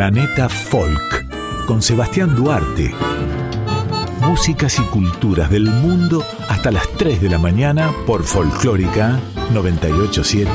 Planeta Folk con Sebastián Duarte. Músicas y culturas del mundo hasta las 3 de la mañana por Folclórica 987.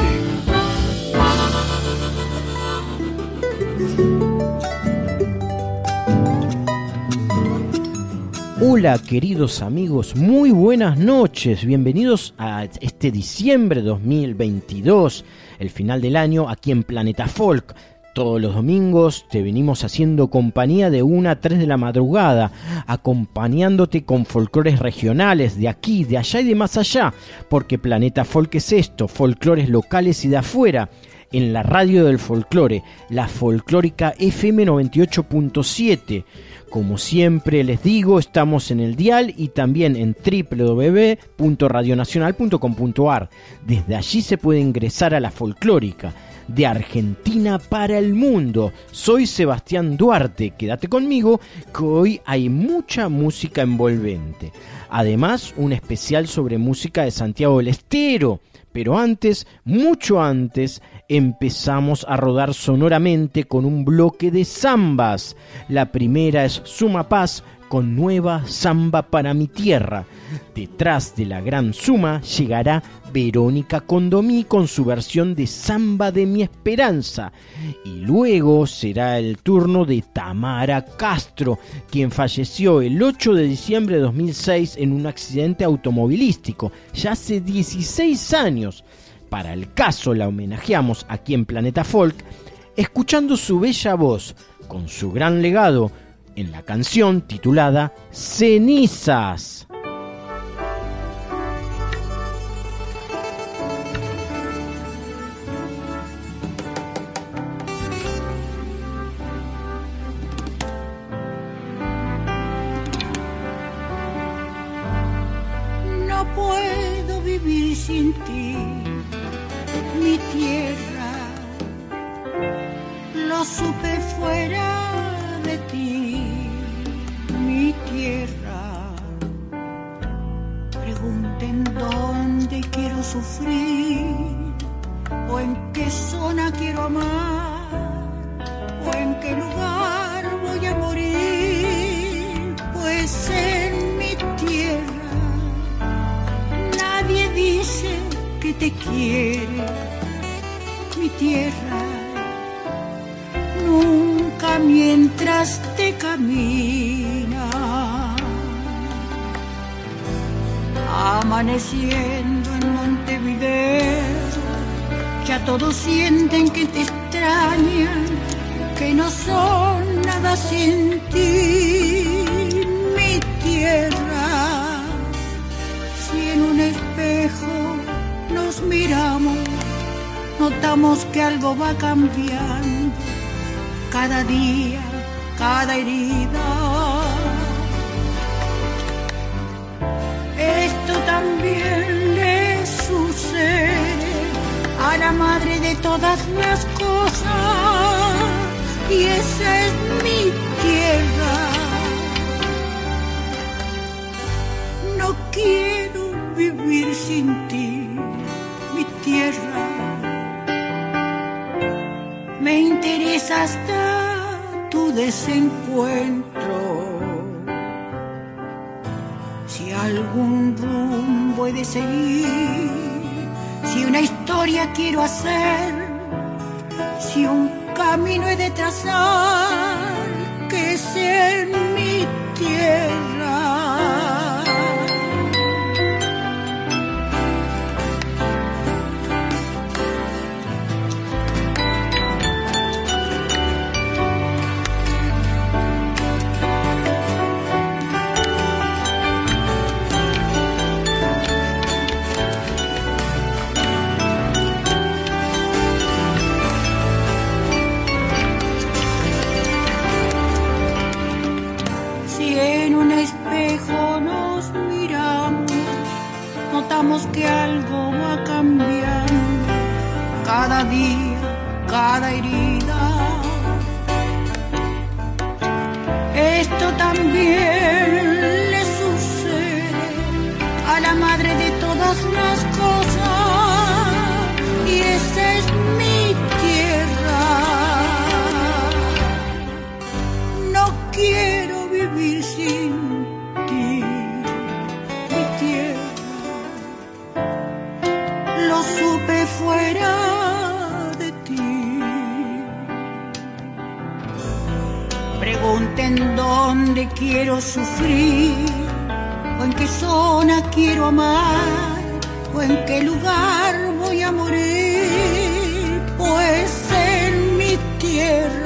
Hola queridos amigos, muy buenas noches, bienvenidos a este diciembre 2022, el final del año aquí en Planeta Folk. Todos los domingos te venimos haciendo compañía de una a 3 de la madrugada, acompañándote con folclores regionales de aquí, de allá y de más allá, porque Planeta Folk es esto, folclores locales y de afuera en la radio del folclore, la folclórica FM 98.7 como siempre les digo, estamos en el dial y también en www.radionacional.com.ar. Desde allí se puede ingresar a la folclórica de Argentina para el mundo. Soy Sebastián Duarte, quédate conmigo que hoy hay mucha música envolvente. Además, un especial sobre música de Santiago del Estero. Pero antes, mucho antes, empezamos a rodar sonoramente con un bloque de zambas. La primera es Suma Paz con nueva samba para mi tierra. Detrás de la gran suma llegará Verónica Condomí con su versión de Samba de mi Esperanza. Y luego será el turno de Tamara Castro, quien falleció el 8 de diciembre de 2006 en un accidente automovilístico, ya hace 16 años. Para el caso la homenajeamos aquí en Planeta Folk, escuchando su bella voz, con su gran legado, en la canción titulada Cenizas. No puedo vivir sin ti, mi tierra. Lo supe fuera de ti, tierra. Pregunten dónde quiero sufrir, o en qué zona quiero amar, o en qué lugar voy a morir, pues en mi tierra nadie dice que te quiere, mi tierra nunca mientras te camina. Amaneciendo en Montevideo, ya todos sienten que te extrañan, que no son nada sin ti, mi tierra. Si en un espejo nos miramos, notamos que algo va cambiando cada día, cada herida. Esto también le sucede a la madre de todas las cosas y esa es mi tierra. No quiero vivir sin ti, mi tierra me interesa hasta tu desencuentro. Seguir, si una historia quiero hacer, si un camino he de trazar, que sea en mi tierra. Cada día, cada herida. Esto también quiero sufrir, o en qué zona quiero amar, o en qué lugar voy a morir, pues en mi tierra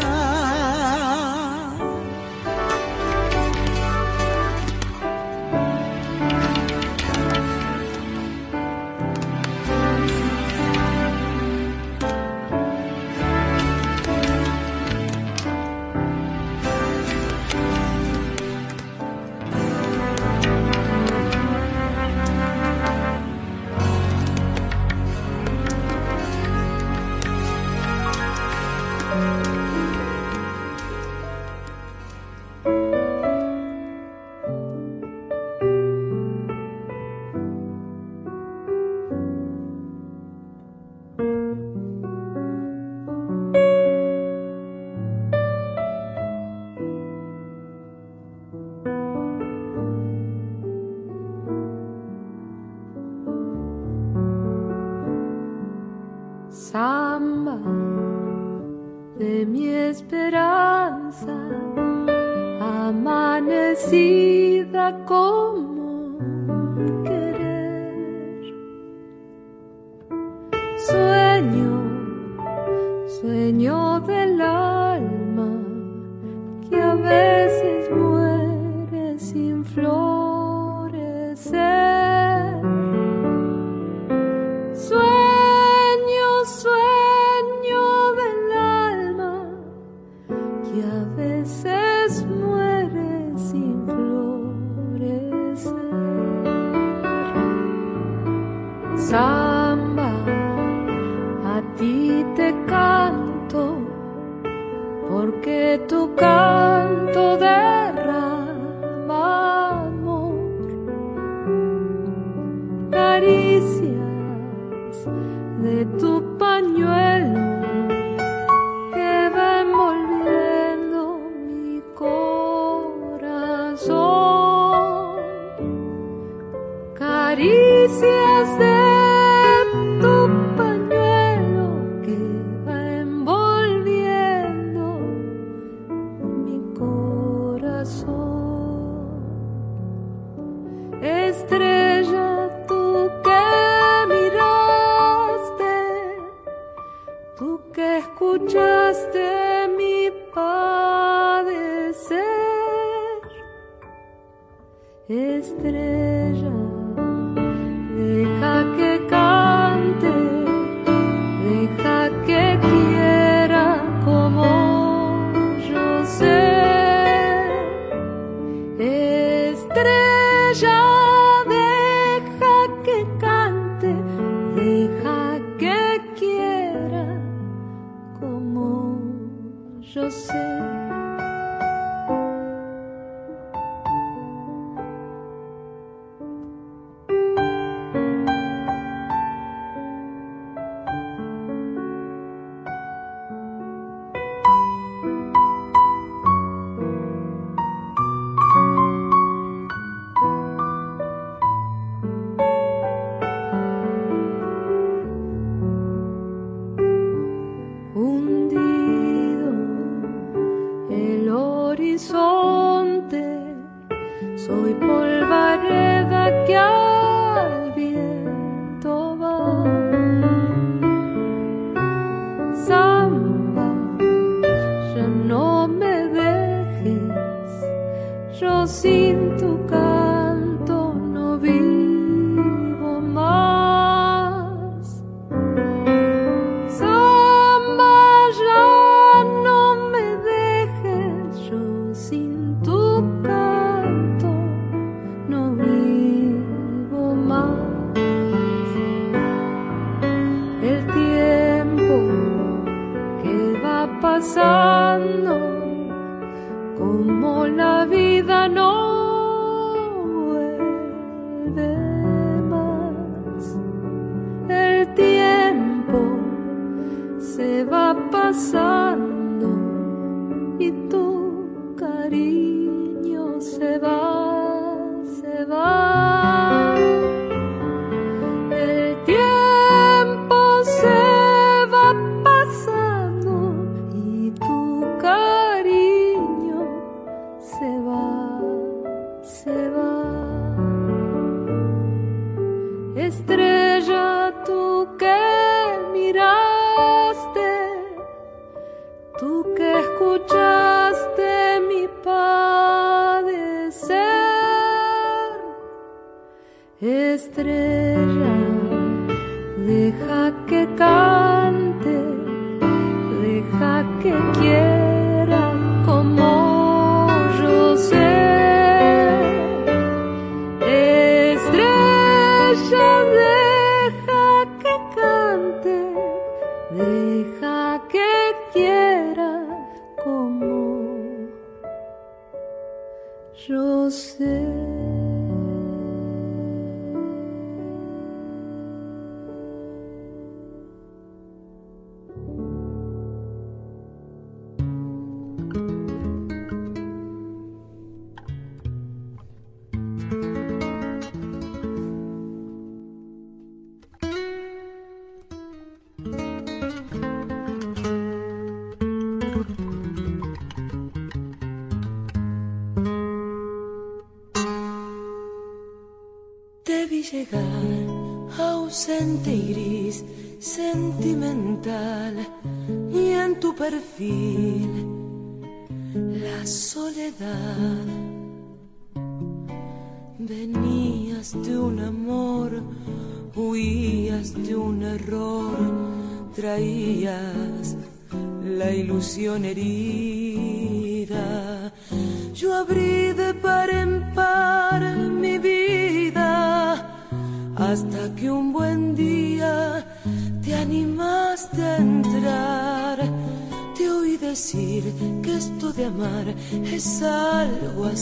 porque tu canto derrama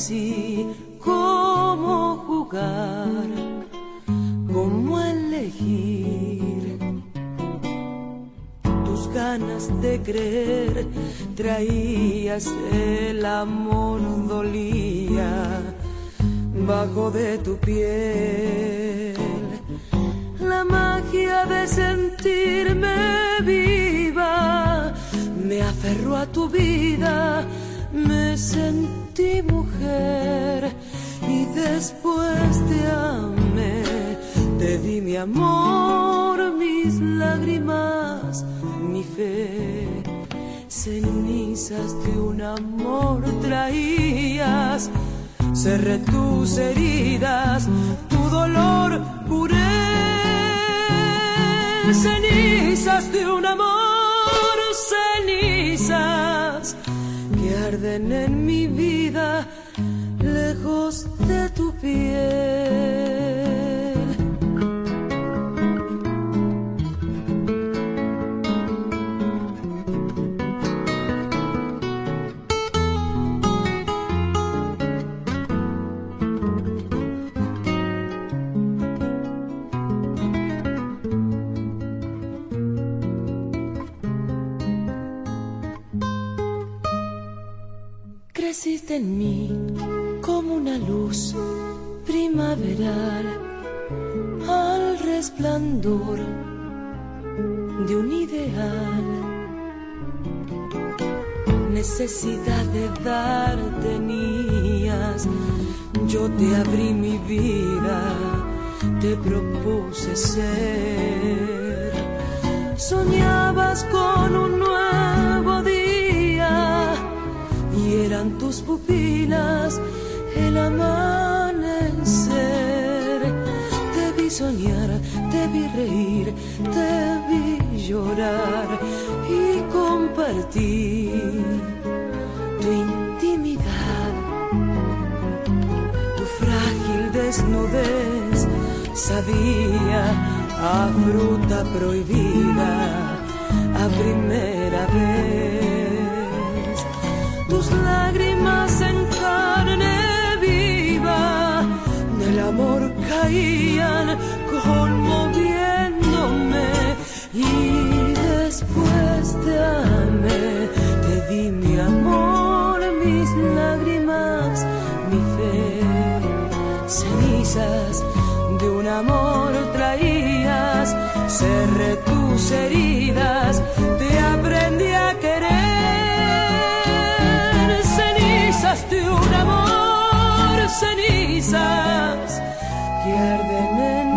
así, cómo jugar, cómo elegir. Tus ganas de creer traías el amor entre tus heridas, tu dolor curé. Cenizas de un amor, cenizas que arden en mi vida. desnudez sabía a fruta prohibida a primera vez. Tus lágrimas en carne viva del amor caían conmoviéndome y después te amé, te di mi amor. de un amor traías, cerré tus heridas, te aprendí a querer. Cenizas de un amor, cenizas que arden en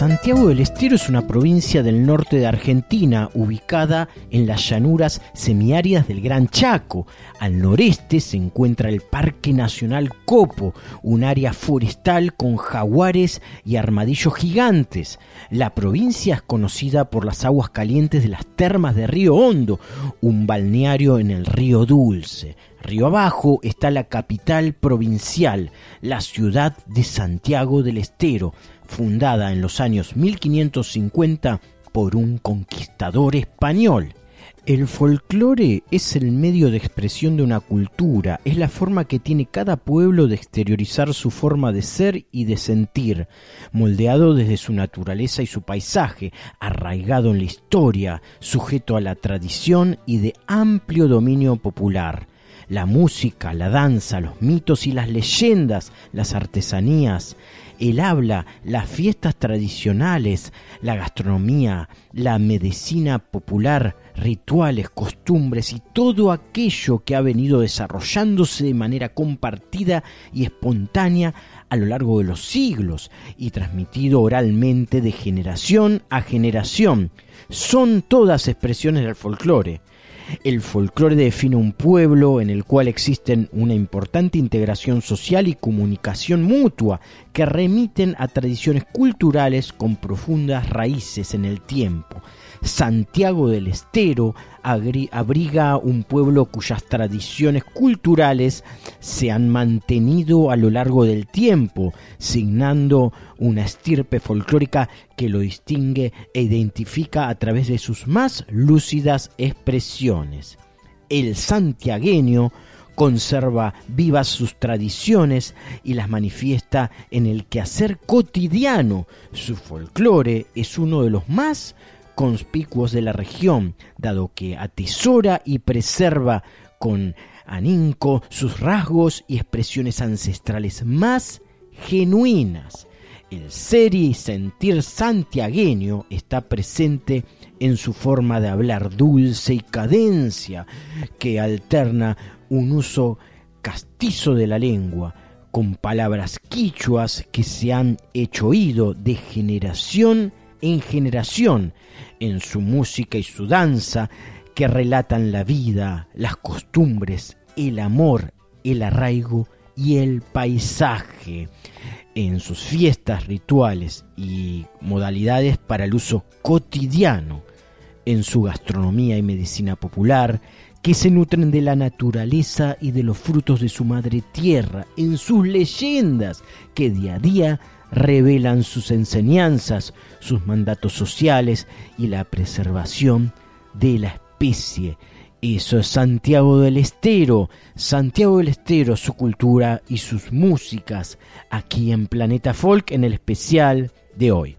Santiago del Estero es una provincia del norte de Argentina, ubicada en las llanuras semiáridas del Gran Chaco. Al noreste se encuentra el Parque Nacional Copo, un área forestal con jaguares y armadillos gigantes. La provincia es conocida por las aguas calientes de las termas de Río Hondo, un balneario en el Río Dulce. Río abajo está la capital provincial, la ciudad de Santiago del Estero, fundada en los años 1550 por un conquistador español. El folclore es el medio de expresión de una cultura, es la forma que tiene cada pueblo de exteriorizar su forma de ser y de sentir, moldeado desde su naturaleza y su paisaje, arraigado en la historia, sujeto a la tradición y de amplio dominio popular. La música, la danza, los mitos y las leyendas, las artesanías, el habla, las fiestas tradicionales, la gastronomía, la medicina popular, rituales, costumbres y todo aquello que ha venido desarrollándose de manera compartida y espontánea a lo largo de los siglos y transmitido oralmente de generación a generación. Son todas expresiones del folclore. El folclore define un pueblo en el cual existen una importante integración social y comunicación mutua que remiten a tradiciones culturales con profundas raíces en el tiempo. Santiago del Estero abriga un pueblo cuyas tradiciones culturales se han mantenido a lo largo del tiempo, signando una estirpe folclórica que lo distingue e identifica a través de sus más lúcidas expresiones. El santiagueño conserva vivas sus tradiciones y las manifiesta en el quehacer cotidiano. Su folclore es uno de los más conspicuos de la región, dado que atesora y preserva con aninco sus rasgos y expresiones ancestrales más genuinas. El ser y sentir santiagueño está presente en su forma de hablar dulce y cadencia, que alterna un uso castizo de la lengua, con palabras quichuas que se han hecho oído de generación en generación en su música y su danza que relatan la vida, las costumbres, el amor, el arraigo y el paisaje en sus fiestas, rituales y modalidades para el uso cotidiano, en su gastronomía y medicina popular, que se nutren de la naturaleza y de los frutos de su madre tierra, en sus leyendas que día a día revelan sus enseñanzas, sus mandatos sociales y la preservación de la especie. Eso es Santiago del Estero, Santiago del Estero, su cultura y sus músicas, aquí en Planeta Folk en el especial de hoy.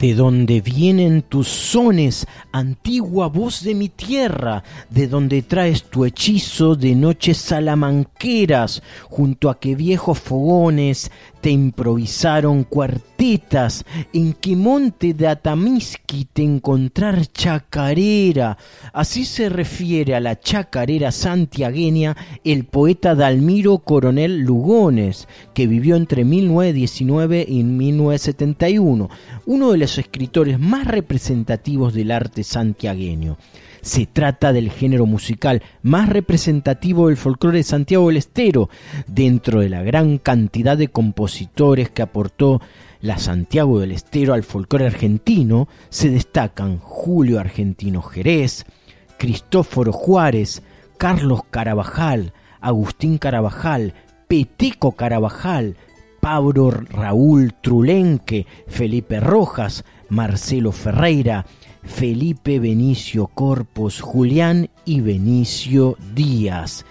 ¿De dónde vienen tus sones, antigua voz de mi tierra? ¿De dónde traes tu hechizo de noches salamanqueras, junto a que viejos fogones te improvisaron cuartetas? ¿En qué monte de Atamisqui te encontrar chacarera? Así se refiere a la chacarera santiagueña el poeta Dalmiro Coronel Lugones, que vivió entre 1919 y 1971, uno de los escritores más representativos del arte santiagueño. Se trata del género musical más representativo del folclore de Santiago del Estero, dentro de la gran cantidad de compositores que aportó la Santiago del Estero al folclore argentino, se destacan Julio Argentino Jerez, Cristóforo Juárez, Carlos Carabajal, Agustín Carabajal, Peteco Carabajal, Pablo Raúl Trulenque, Felipe Rojas, Marcelo Ferreira, Felipe Benicio Corpus, Julián y Benicio Díaz.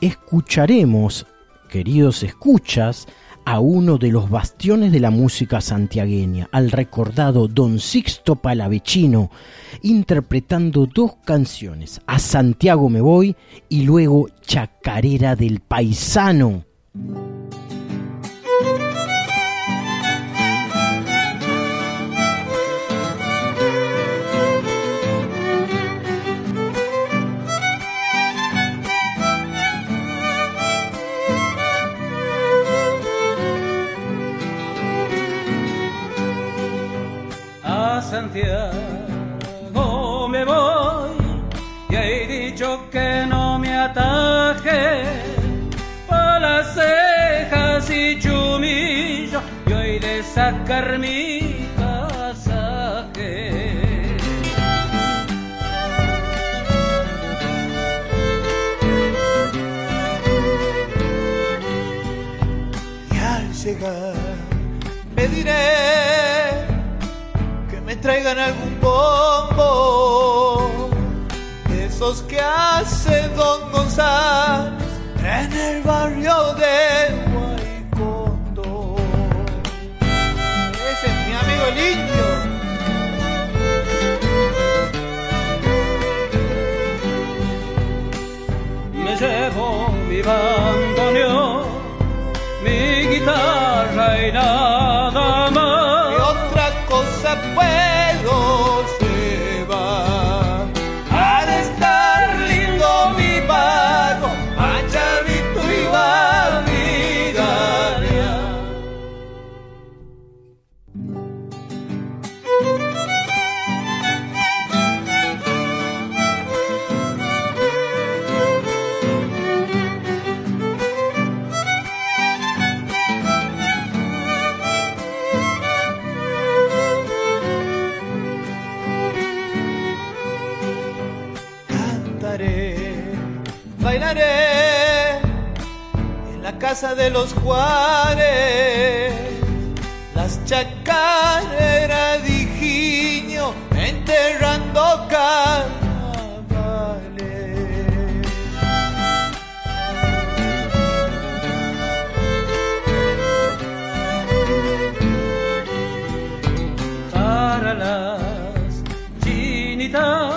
Escucharemos, queridos escuchas, a uno de los bastiones de la música santiagueña, al recordado Don Sixto Palavecino, interpretando dos canciones, A Santiago me voy y luego Chacarera del Paisano. Santiago me voy y he dicho que no me ataje por las cejas y chumillo y hoy de sacar mi pasaje. Y al llegar me diré traigan algún bombo esos que hace Don González en el barrio de Guaycondo. Ese es mi amigo el. Me llevo mi bandoneón, casa de los Juárez, las chacareras de enterrando carnavales. Para las chinitas,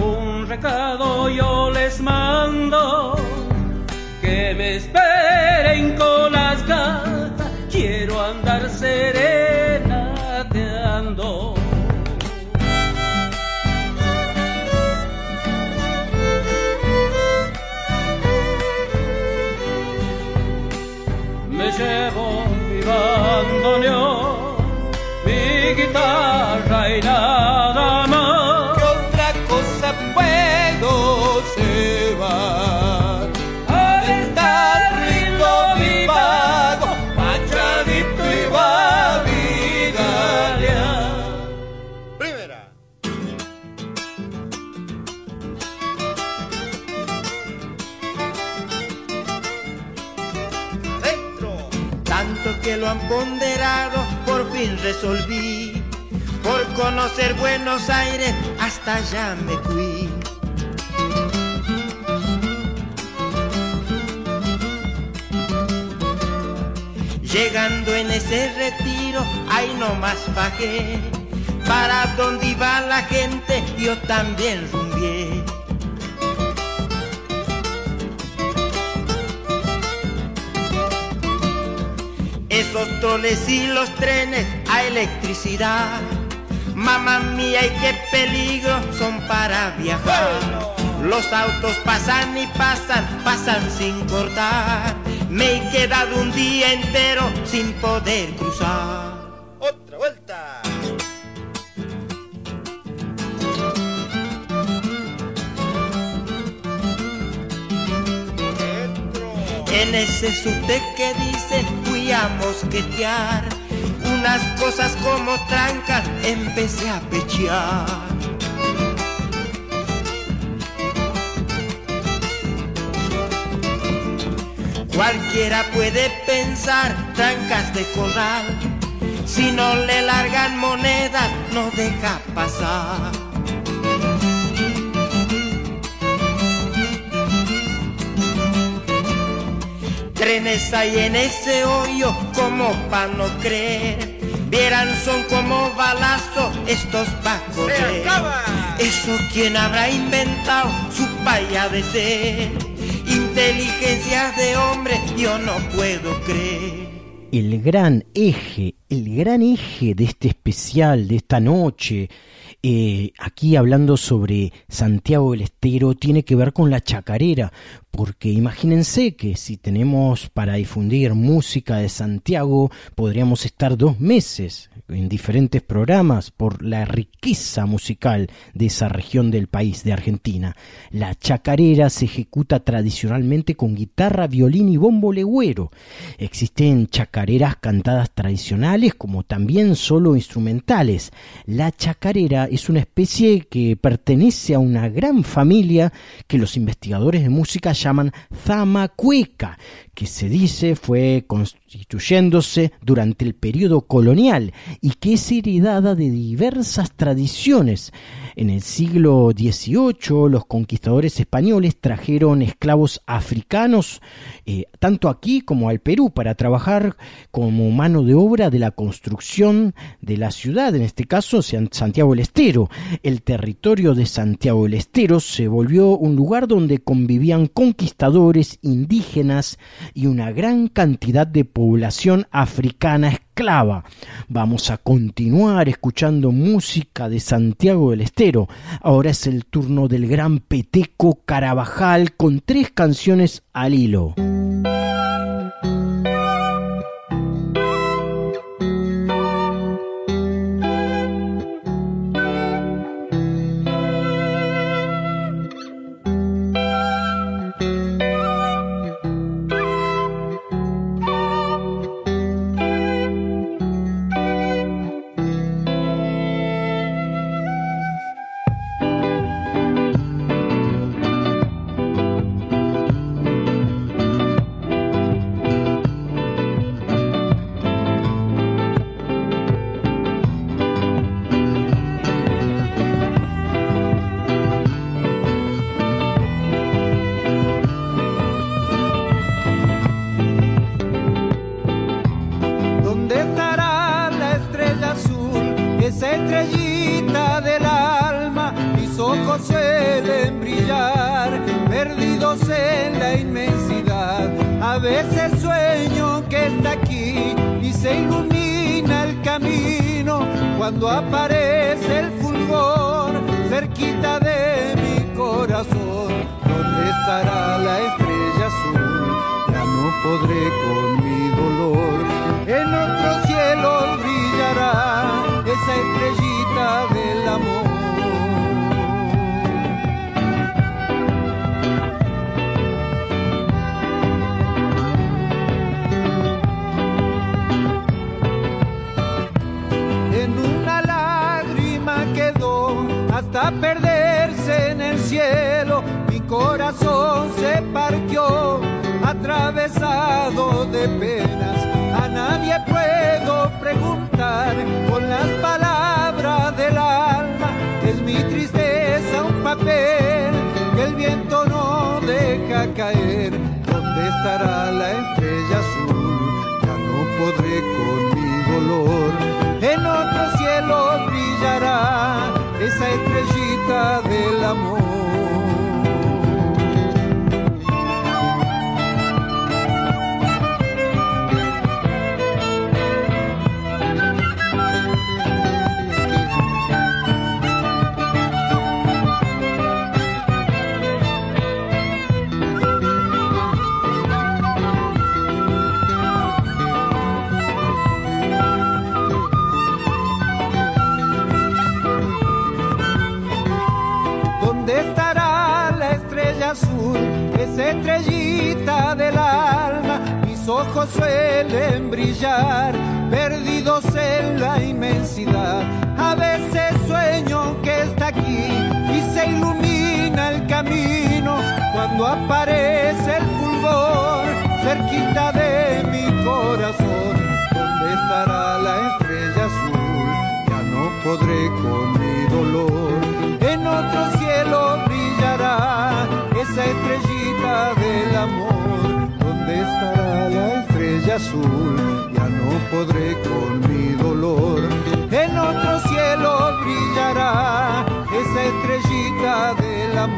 un recado yo les mando. Conocer Buenos Aires, hasta allá me fui. Llegando en ese retiro, ahí nomás bajé. Para donde iba la gente, yo también rumbié. Esos troles y los trenes a electricidad. Mamá mía, y qué peligro son para viajar. Los autos pasan y pasan, pasan sin cortar. Me he quedado un día entero sin poder cruzar. Otra vuelta. En ese subte que dice fui a mosquetear. Unas cosas como trancas empecé a pechear. Cualquiera puede pensar trancas de corral. Si no le largan monedas, no deja pasar. Trenes hay en ese hoyo como pa' no creer. Vieran son como balazo estos va a correr. acaba. Eso quien habrá inventado su paya de ser. Inteligencia de hombre yo no puedo creer. el gran eje, el gran eje de este especial, de esta noche, eh, aquí hablando sobre Santiago del Estero tiene que ver con la chacarera, porque imagínense que si tenemos para difundir música de Santiago, podríamos estar dos meses en diferentes programas por la riqueza musical de esa región del país, de Argentina. La chacarera se ejecuta tradicionalmente con guitarra, violín y bombo legüero. Existen chacareras cantadas tradicionales como también solo instrumentales. La chacarera es una especie que pertenece a una gran familia que los investigadores de música llaman zamacueca, que se dice fue constituyéndose durante el periodo colonial y que es heredada de diversas tradiciones. En el siglo XVIII los conquistadores españoles trajeron esclavos africanos eh, tanto aquí como al Perú para trabajar como mano de obra de la construcción de la ciudad, en este caso Santiago del Estero. El territorio de Santiago del Estero se volvió un lugar donde convivían conquistadores, indígenas y una gran cantidad de población africana Vamos a continuar escuchando música de Santiago del Estero. Ahora es el turno del gran Peteco Carabajal con tres canciones al hilo. amor. Suelen brillar, perdidos en la inmensidad. A veces sueño que está aquí y se ilumina el camino cuando aparece el fulgor cerquita de mi corazón. ¿Dónde estará la estrella azul? Ya no podré con mi dolor. En otro cielo brillará azul, ya no podré con mi dolor. En otro cielo brillará esa estrellita del amor.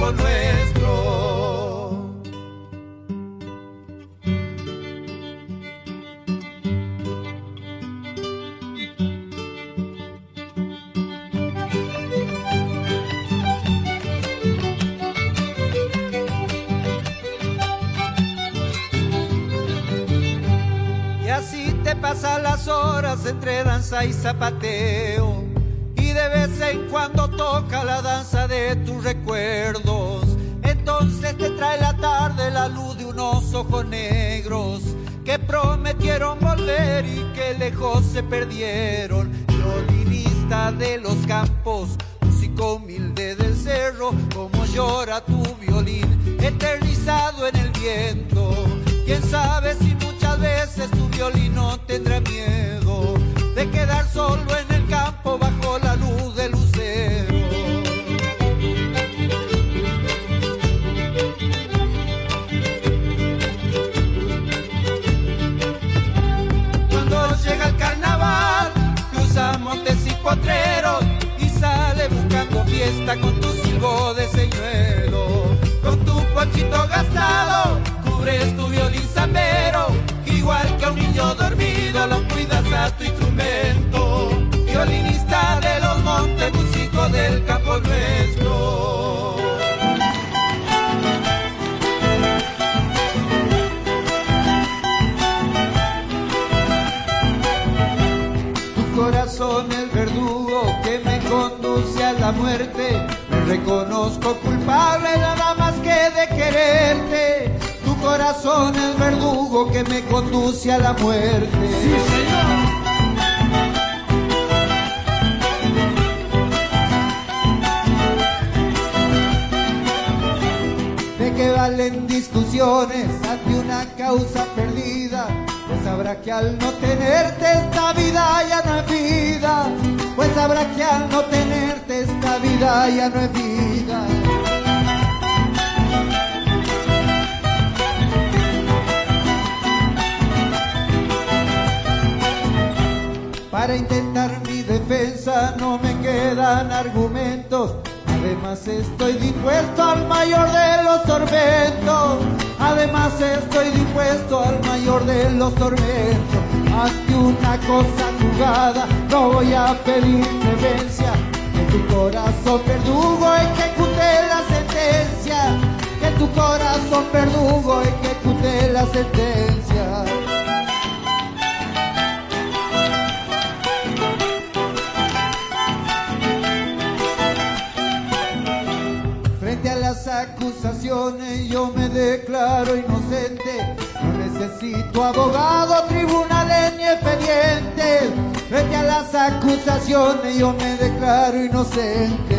One nuevo. quisieron volver y que lejos se perdieron. Violinista de los las acusaciones yo me declaro inocente.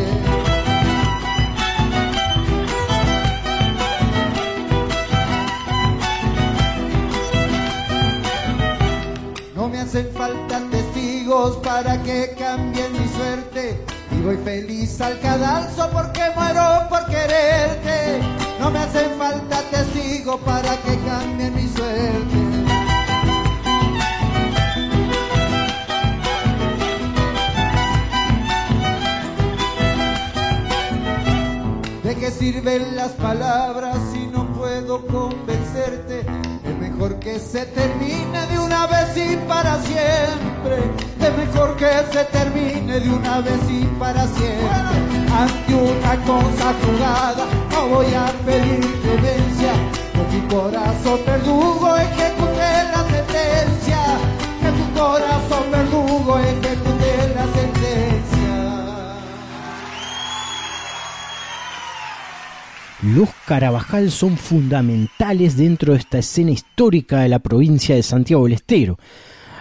No me hacen falta testigos para que cambien mi suerte. Y voy feliz al cadalso porque muero por quererte. No me hacen falta testigos para que cambien mi suerte. sirven las palabras y no puedo convencerte? Es mejor que se termine de una vez y para siempre. Es mejor que se termine de una vez y para siempre. Ante una cosa jugada no voy a pedir clemencia. Con mi corazón perdugo ejecuté la sentencia. Que tu corazón perdugo ejecuté la sentencia. Los Carabajal son fundamentales dentro de esta escena histórica de la provincia de Santiago del Estero.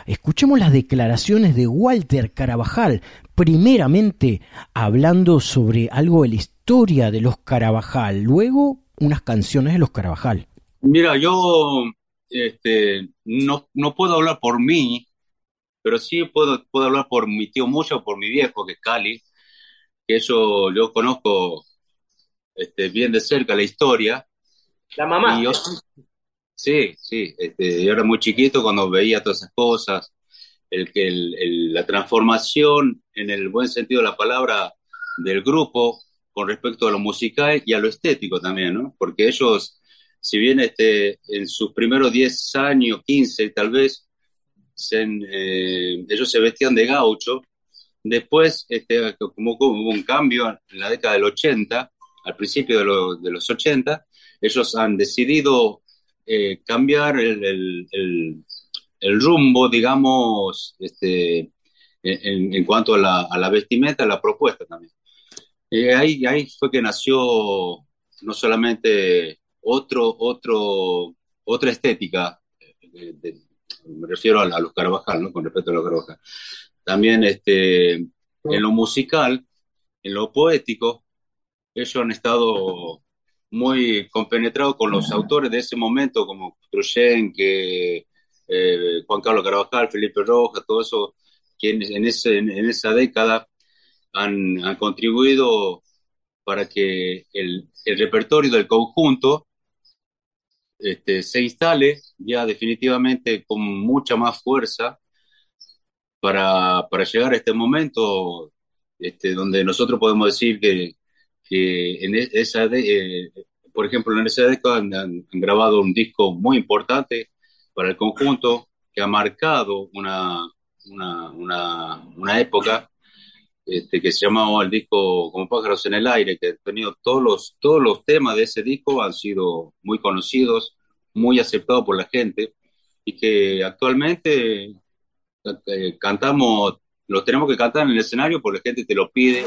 Escuchemos las declaraciones de Walter Carabajal, primeramente hablando sobre algo de la historia de los Carabajal, luego unas canciones de los Carabajal. Mira, yo este, no, no puedo hablar por mí, pero sí puedo, puedo hablar por mi tío Mucho por mi viejo, que es Cali, que eso yo conozco este, bien de cerca la historia. La mamá. Y yo, sí, sí, este, yo era muy chiquito cuando veía todas esas cosas, el, que el, el- la transformación en el buen sentido de la palabra del grupo con respecto a lo musical y a lo estético también, ¿no? Porque ellos, si bien este, en sus primeros 10 años, 15 tal vez, se, eh, ellos se vestían de gaucho, después este, como como hubo un cambio en la década del 80, al principio de, lo- de los 80, ellos han decidido eh, cambiar el, el- el- el rumbo, digamos, este, en, en cuanto a la, a la vestimenta, a la propuesta también. Y ahí, ahí fue que nació no solamente otro, otro, otra estética, eh, de- me refiero a, a los Carvajal, ¿no? Con respecto a los Carvajal. También este, en lo musical, en lo poético, ellos han estado muy compenetrados con los autores de ese momento, como Truyen, que eh, Juan Carlos Carvajal, Felipe Rojas, todo eso, quienes en, esa década han, contribuido para que el, repertorio del conjunto este, se instale ya definitivamente con mucha más fuerza para, para llegar a este momento este, donde nosotros podemos decir que, que en e- esa de- eh, por ejemplo, en esa década han, han- grabado un disco muy importante para el conjunto que ha marcado una, una, una, una época este, que se llamaba el disco Como pájaros en el aire, que ha tenido todos los, todos los temas de ese disco han sido muy conocidos, muy aceptados por la gente y que actualmente eh, cantamos, los tenemos que cantar en el escenario porque la gente te lo pide.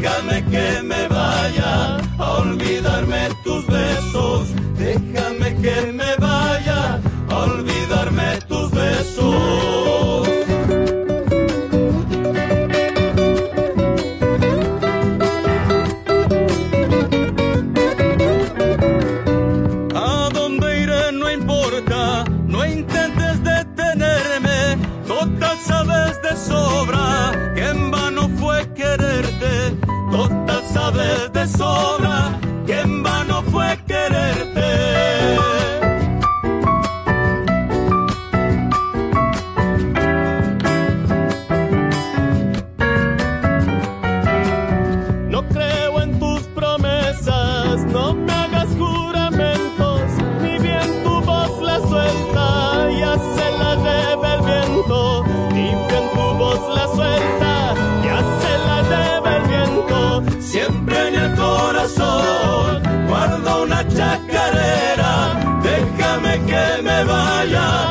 déjame que me vaya a olvidarme Yeah.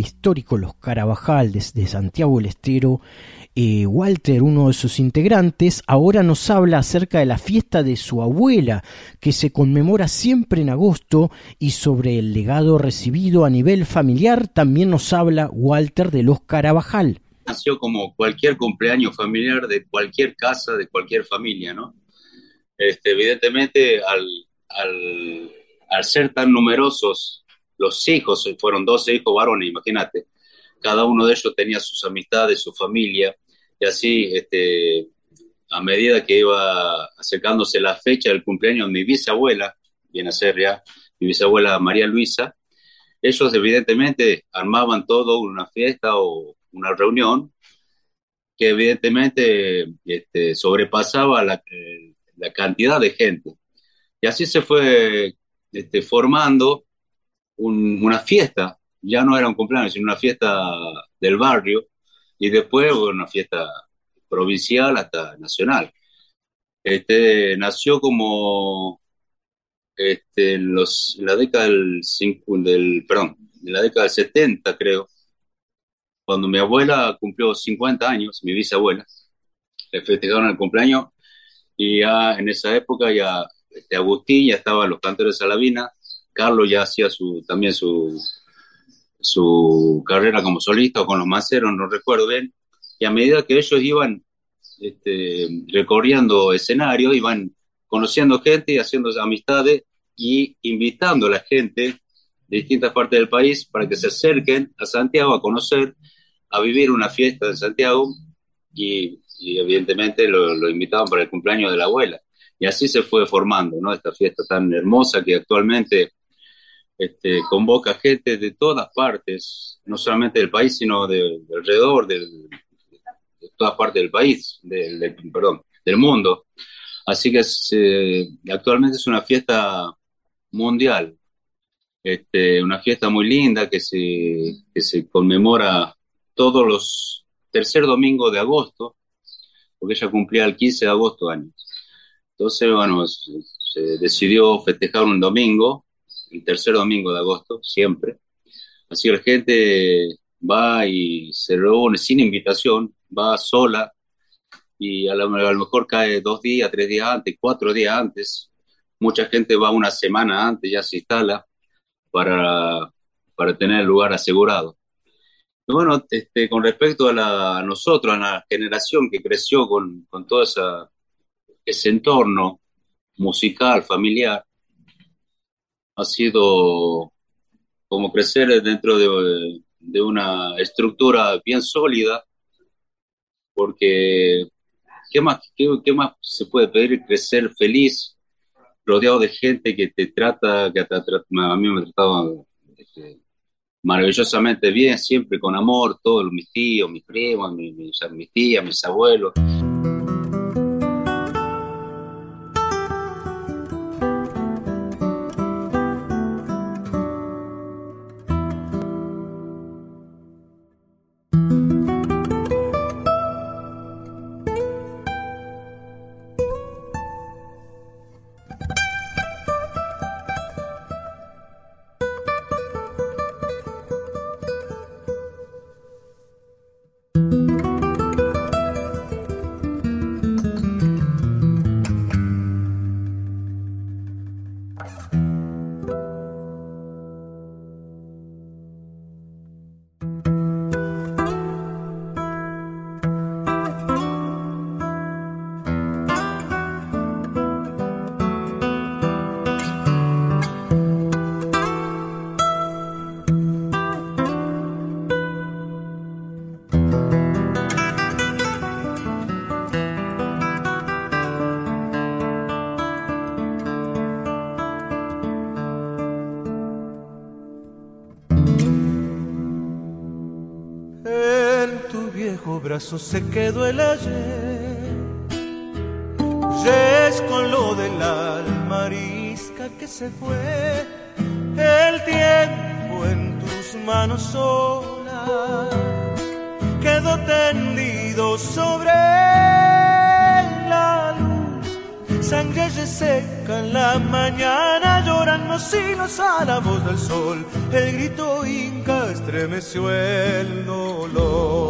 histórico Los Carabajal de, Santiago del Estero, eh, Walter, uno de sus integrantes, ahora nos habla acerca de la fiesta de su abuela, que se conmemora siempre en agosto, y sobre el legado recibido a nivel familiar también nos habla Walter de Los Carabajal. Nació como cualquier cumpleaños familiar de cualquier casa, de cualquier familia, ¿no? Este, evidentemente, al, al, al ser tan numerosos los hijos, fueron 12 hijos varones, imagínate. Cada uno de ellos tenía sus amistades, su familia, y así, este, a medida que iba acercándose la fecha del cumpleaños de mi bisabuela, viene a ser ya mi bisabuela María Luisa, ellos evidentemente armaban todo una fiesta o una reunión que evidentemente este, sobrepasaba la, eh, la cantidad de gente. Y así se fue este, formando un- una fiesta, ya no era un cumpleaños, sino una fiesta del barrio, y después una fiesta provincial hasta nacional. Este, nació como este, en, los, en la década del, del, perdón, en la década del 70, creo, cuando mi abuela cumplió 50 años, mi bisabuela, le festejaron el cumpleaños. Y ya en esa época ya este, Agustín ya estaba en los cantores de Salavina, Carlos ya hacía su, también su, su carrera como solista o con los maceros, no recuerdo bien, y a medida que ellos iban este, recorriendo escenarios, iban conociendo gente y haciendo amistades y invitando a la gente de distintas partes del país para que se acerquen a Santiago a conocer, a vivir una fiesta en Santiago y, evidentemente lo, lo invitaban para el cumpleaños de la abuela. Y así se fue formando, ¿no? Esta fiesta tan hermosa que actualmente este, convoca gente de todas partes, no solamente del país, sino de, de alrededor del- de todas partes del país, del- perdón, del mundo. Así que es, eh, actualmente es una fiesta mundial, este, una fiesta muy linda que se, que se conmemora todos los tercer domingo de agosto, porque ella cumplía el 15 de agosto años. Entonces, bueno, se, se decidió festejar un domingo, el tercer domingo de agosto, siempre. Así que la gente va y se reúne sin invitación, va sola y a lo, a mejor cae dos días, tres días antes, cuatro días antes. Mucha gente va una semana antes, ya se instala para, para tener el lugar asegurado. Bueno, este, con respecto a, la, nosotros, a la generación que creció con, con todo esa, ese entorno musical, familiar, ha sido como crecer dentro de, una estructura bien sólida, porque ¿qué más, qué, más se puede pedir? Crecer feliz, rodeado de gente que te trata, que te, a mí me tratado este, maravillosamente bien, siempre con amor, todos mis tíos, mis primos, mis, mis, mis tías, mis abuelos. Tu brazo se quedó el ayer. Yes con lo del alma arisca que se fue. El tiempo en tus manos solas quedó tendido sobre la luz. Sangre seca en la mañana lloran los hilos a la voz del sol. El grito inca estremeció el dolor.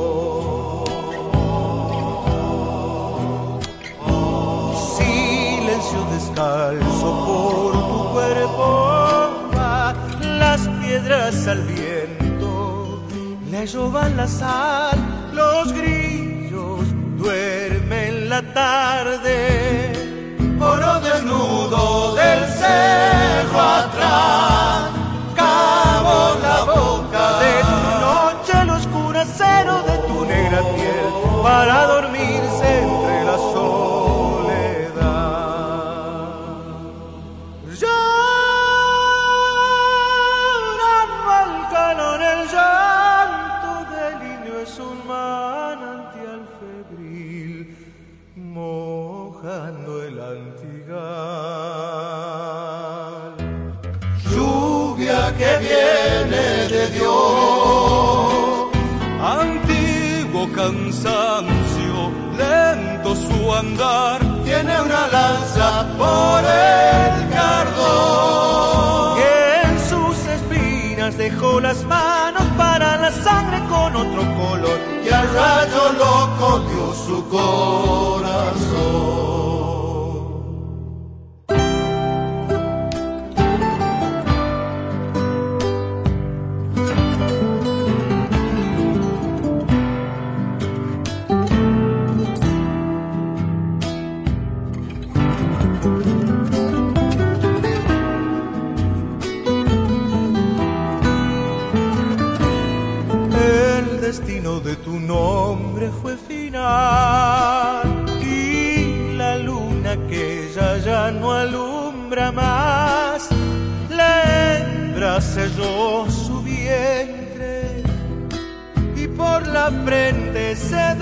Descalzo por tu cuerpo, va, las piedras al viento le roban la sal, los grillos duermen la tarde. Oro desnudo del cerro su vientre y por la frente se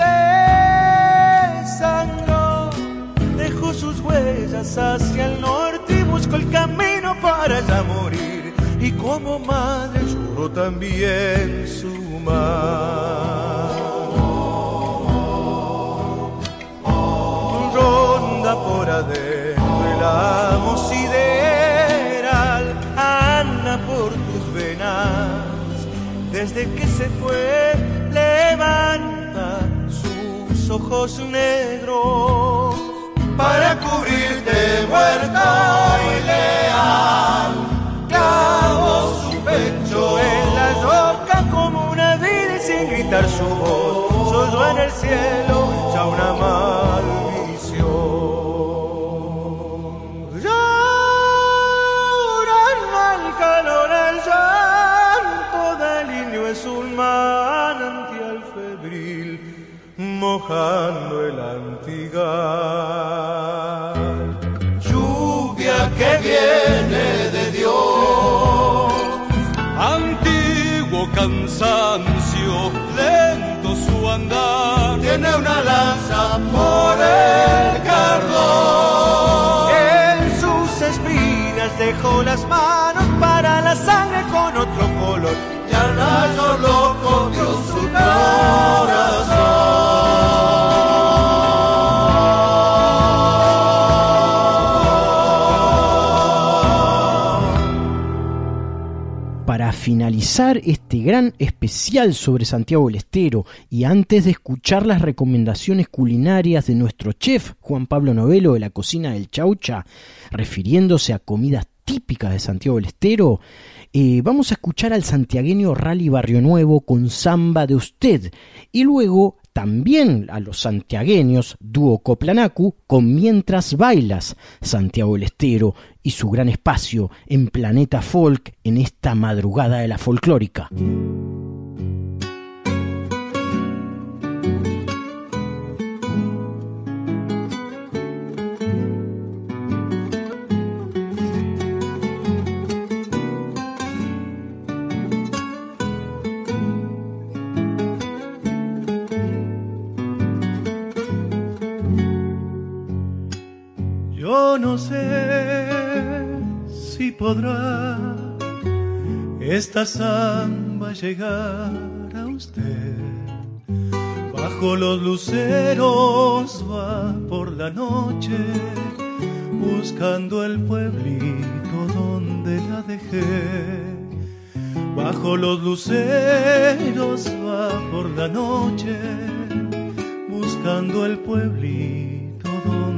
desangró. Dejó sus huellas hacia el norte y buscó el camino para ya morir. Y como madre lloró también su mar. Ronda por adentro el amo Desde que se fue, levanta sus ojos negros para cubrirte muerta y leal. Clavó su pecho en la roca como una vida y sin gritar su voz. Solo en el cielo ya una maldición. Mojando el antigal. lluvia que viene de Dios. Antiguo cansancio, lento su andar. Tiene una lanza por el cardón. En sus espinas dejó las manos para la sangre con otro color. Y al finalizar este gran especial sobre Santiago del Estero y antes de escuchar las recomendaciones culinarias de nuestro chef Juan Pablo Novelo de la cocina del Chaucha, refiriéndose a comidas típicas de Santiago del Estero, eh, vamos a escuchar al santiagueño Rally Barrio Nuevo con Samba de Usted y luego también a los santiagueños dúo Coplanacu con Mientras Bailas, Santiago del Estero y su gran espacio en Planeta Folk en esta madrugada de la folclórica. No sé si podrá esta samba llegar a usted. Bajo los luceros va por la noche buscando el pueblito donde la dejé. Bajo los luceros va por la noche buscando el pueblito donde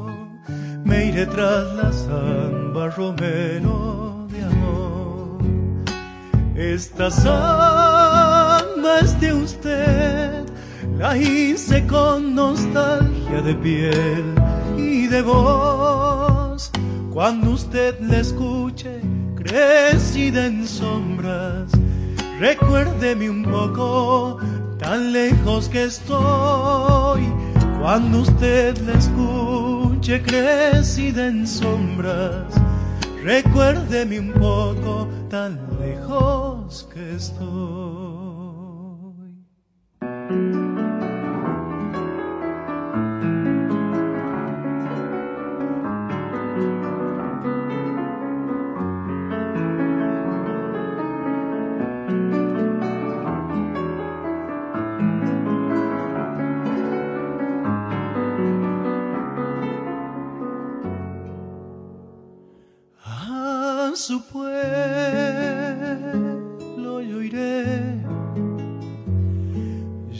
me iré tras la samba romero de amor. Esta samba es de usted, la hice con nostalgia de piel y de voz. Cuando usted la escuche, crecida en sombras, Recuérdeme un poco, tan lejos que estoy. Cuando usted la escuche crecida en sombras, recuérdeme un poco, tan lejos que estoy.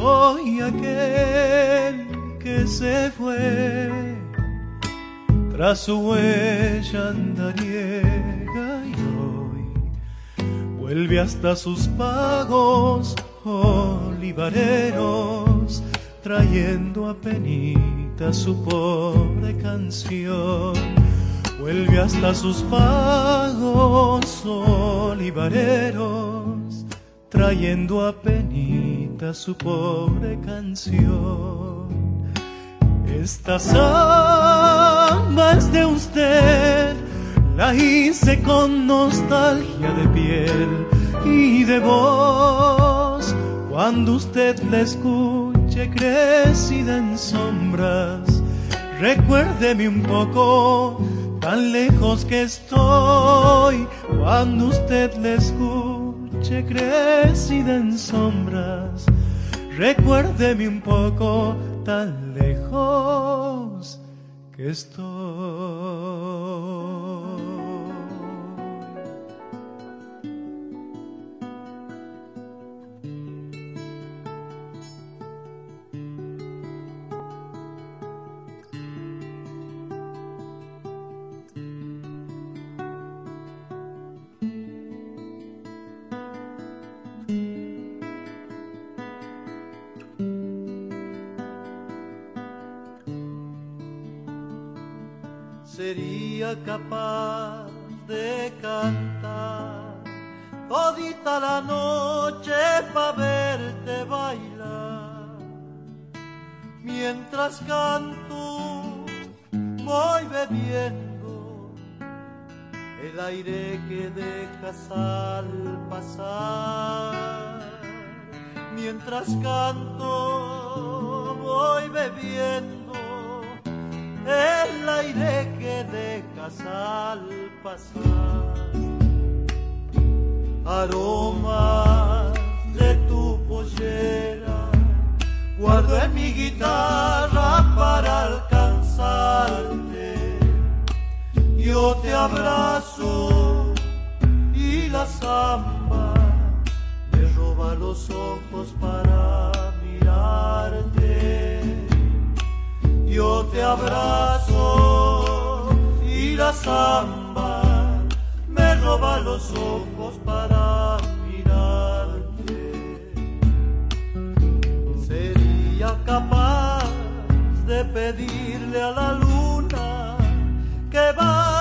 Soy aquel que se fue tras su huella andariega y hoy vuelve hasta sus pagos olivareros trayendo a penita su pobre canción. Vuelve hasta sus pagos olivareros, trayendo a penita su pobre canción. Esta samba es de usted, la hice con nostalgia de piel y de voz. Cuando usted la escuche crecida en sombras, recuérdeme un poco tan lejos que estoy cuando usted le escuche crecida en sombras. Recuérdeme un poco tan lejos que estoy. Capaz de cantar todita la noche pa' verte bailar. Mientras canto voy bebiendo el aire que dejas al pasar. Mientras canto voy bebiendo el aire que dejas al pasar. Aromas de tu pollera guardo en mi guitarra para alcanzarte. Yo te abrazo y la samba me roba los ojos para mirarte yo te abrazo y la samba me roba los ojos para mirarte. Sería capaz de pedirle a la luna que baile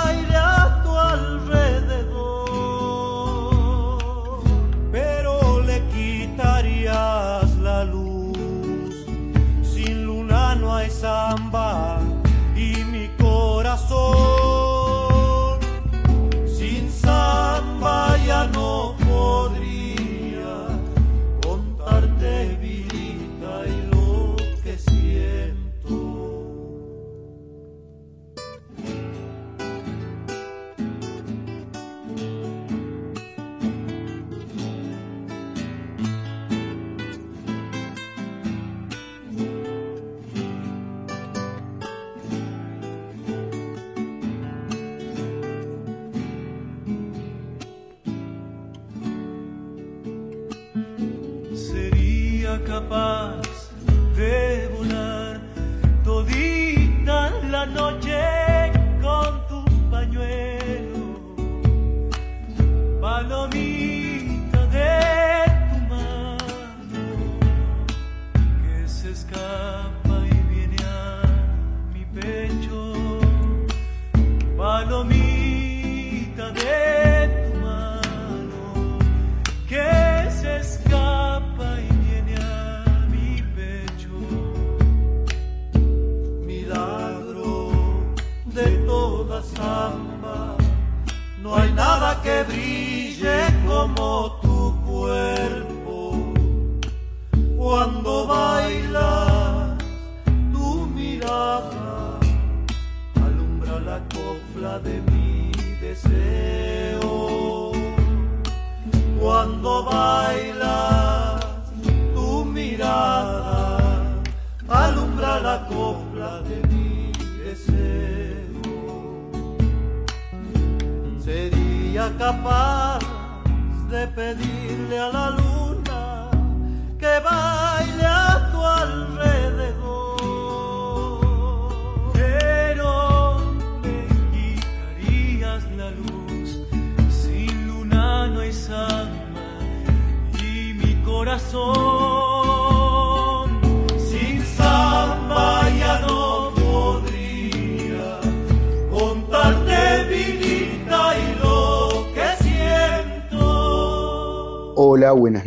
samba y mi corazón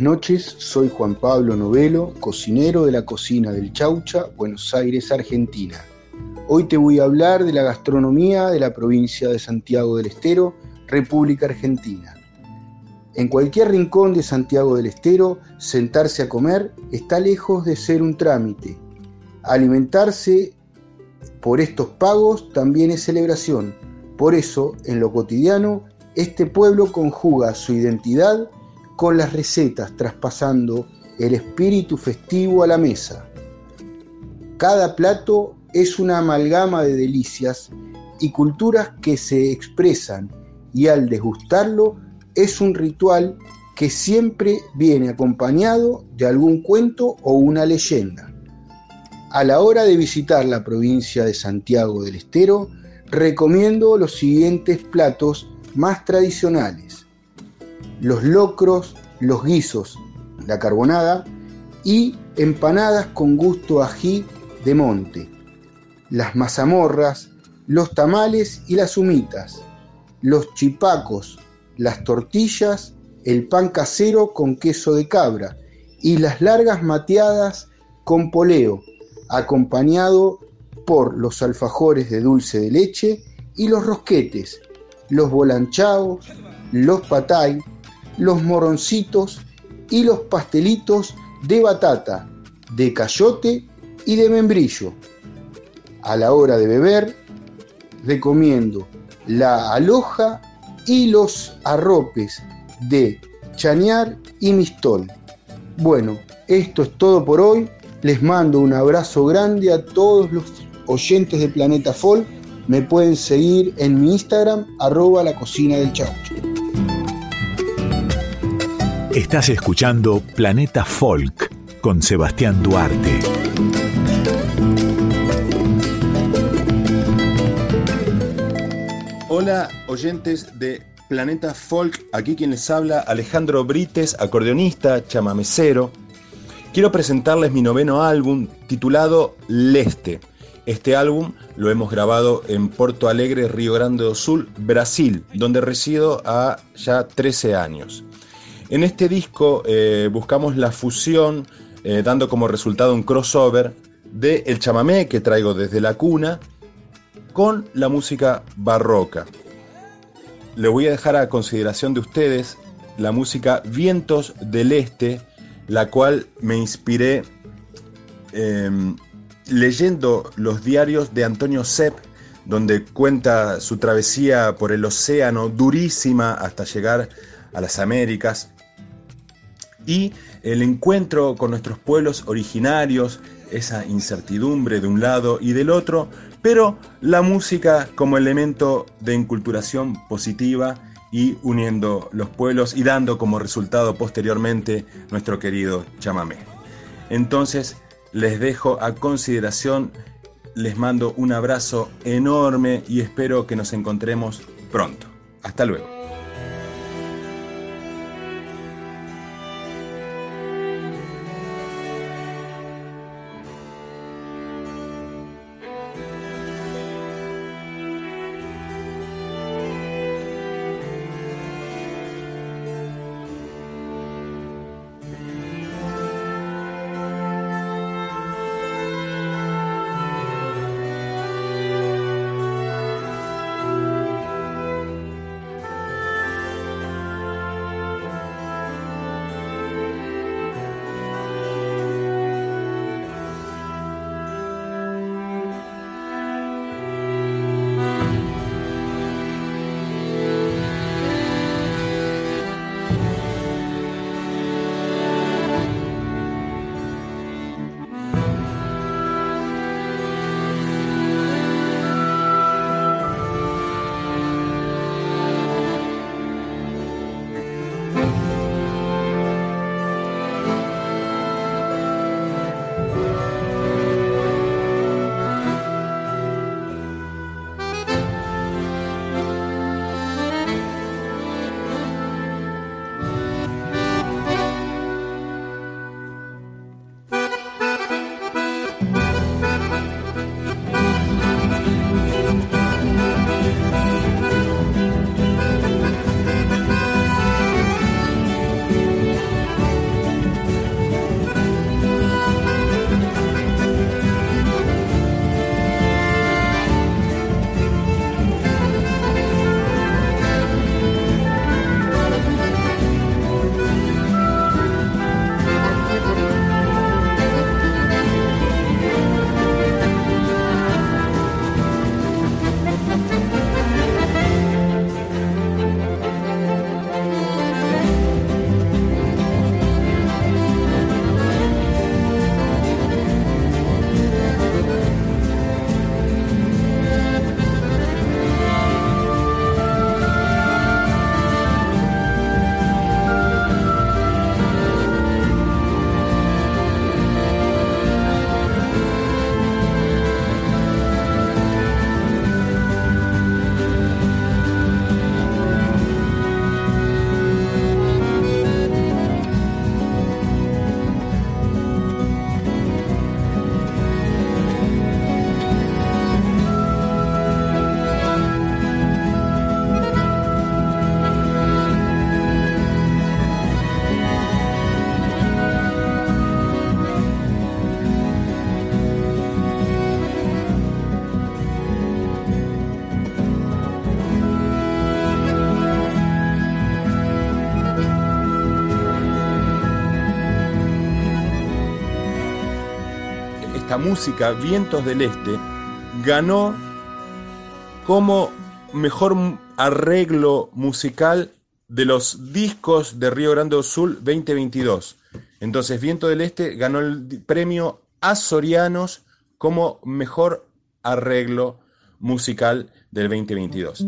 noches. Soy Juan Pablo Novelo, cocinero de la cocina del Chaucha, Buenos Aires, Argentina. Hoy te voy a hablar de la gastronomía de la provincia de Santiago del Estero, República Argentina. En cualquier rincón de Santiago del Estero, sentarse a comer está lejos de ser un trámite. Alimentarse por estos pagos también es celebración. Por eso, en lo cotidiano, este pueblo conjuga su identidad con las recetas, traspasando el espíritu festivo a la mesa. Cada plato es una amalgama de delicias y culturas que se expresan y al desgustarlo es un ritual que siempre viene acompañado de algún cuento o una leyenda. A la hora de visitar la provincia de Santiago del Estero, recomiendo los siguientes platos más tradicionales. Los locros, los guisos, la carbonada y empanadas con gusto ají de monte, las mazamorras, los tamales y las humitas, los chipacos, las tortillas, el pan casero con queso de cabra y las largas mateadas con poleo, acompañado por los alfajores de dulce de leche y los rosquetes, los bolanchaos, los patay, los moroncitos y los pastelitos de batata, de cayote y de membrillo. A la hora de beber, recomiendo la aloja y los arropes de chañar y mistol. Bueno, esto es todo por hoy. Les mando un abrazo grande a todos los oyentes de Planeta Folk. Me pueden seguir en mi Instagram, arroba la cocina del chaucho. Estás escuchando Planeta Folk con Sebastián Duarte. Hola oyentes de Planeta Folk, aquí quien les habla Alejandro Brites, acordeonista, chamamecero. Quiero presentarles mi noveno álbum titulado Leste. Este álbum lo hemos grabado en Porto Alegre, Río Grande do Sul, Brasil, donde resido a ya 13 años. En este disco eh, buscamos la fusión, eh, dando como resultado un crossover de el chamamé que traigo desde la cuna con la música barroca. Le voy a dejar a consideración de ustedes la música Vientos del Este, la cual me inspiré eh, leyendo los diarios de Antonio Sepp, donde cuenta su travesía por el océano durísima hasta llegar a las Américas y el encuentro con nuestros pueblos originarios, esa incertidumbre de un lado y del otro, pero la música como elemento de enculturación positiva y uniendo los pueblos y dando como resultado posteriormente nuestro querido chamamé. Entonces les dejo a consideración, les mando un abrazo enorme y espero que nos encontremos pronto. Hasta luego. Música, Vientos del Este, ganó como mejor arreglo musical de los discos de Río Grande do Sul 2022. Entonces, Viento del Este ganó el premio Azorianos como mejor arreglo musical del 2022.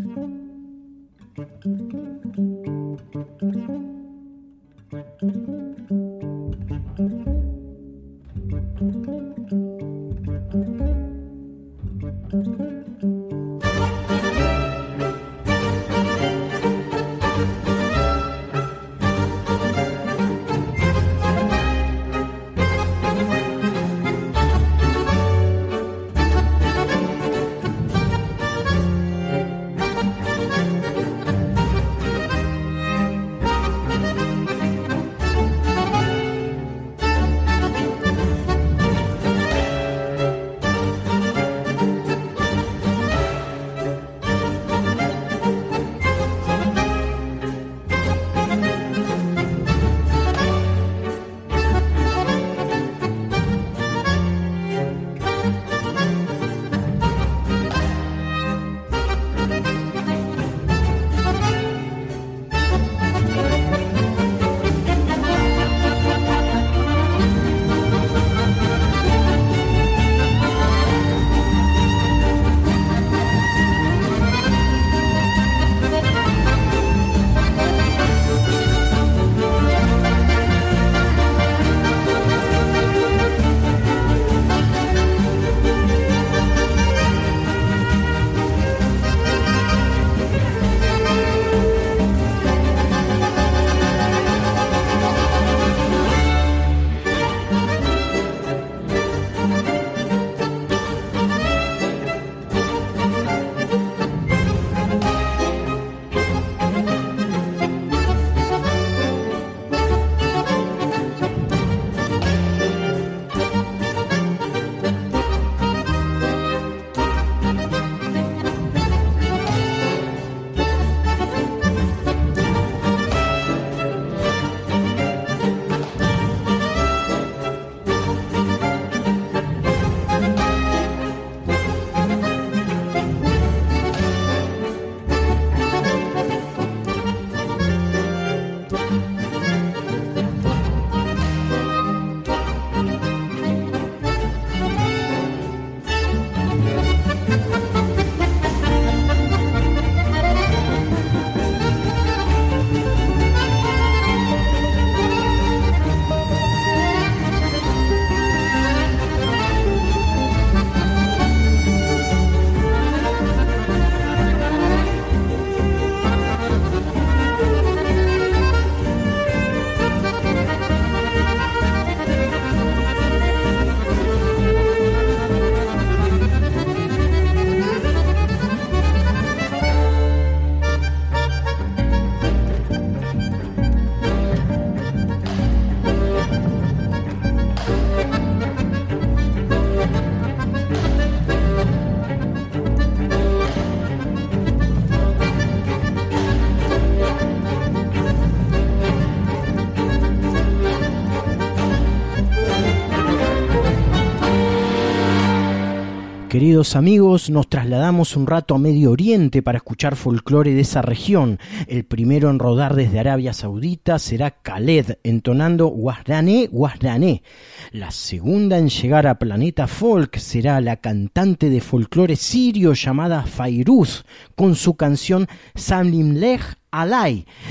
Queridos amigos, nos trasladamos un rato a Medio Oriente para escuchar folclore de esa región. El primero en rodar desde Arabia Saudita será Khaled, entonando Guasrané, Guasrané. La segunda en llegar a Planeta Folk será la cantante de folclore sirio llamada Fairuz, con su canción Samlimlech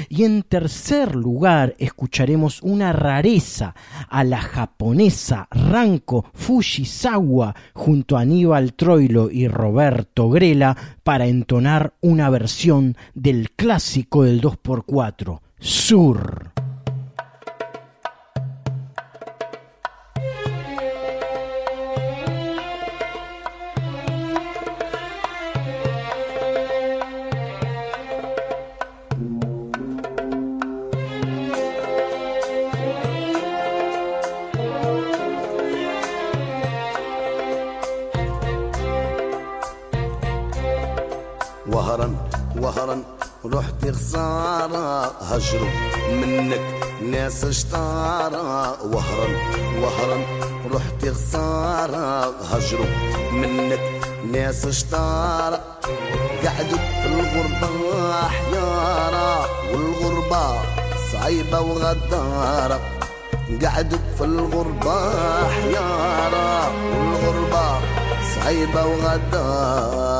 Y en tercer lugar escucharemos una rareza a la japonesa Ranko Fujisawa junto a Aníbal Troilo y Roberto Grela para entonar una versión del clásico del 2x4, Sur. رحت خسارة هجروا منك ناس اشطارة وهرا وهرا رحت خسارة هجروا منك ناس اشطارة قعدوا في الغربة حيارة والغربة صعيبة وغدارة. قعدوا في الغربة حيارة والغربة صعيبة وغدارة.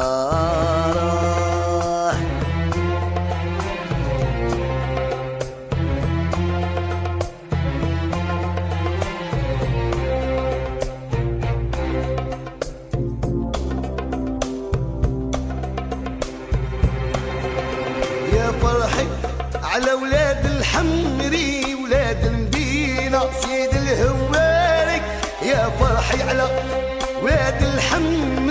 على ولاد الحمري ولاد المدينة. سيد الهواري يا فرحي على ولاد الحمري.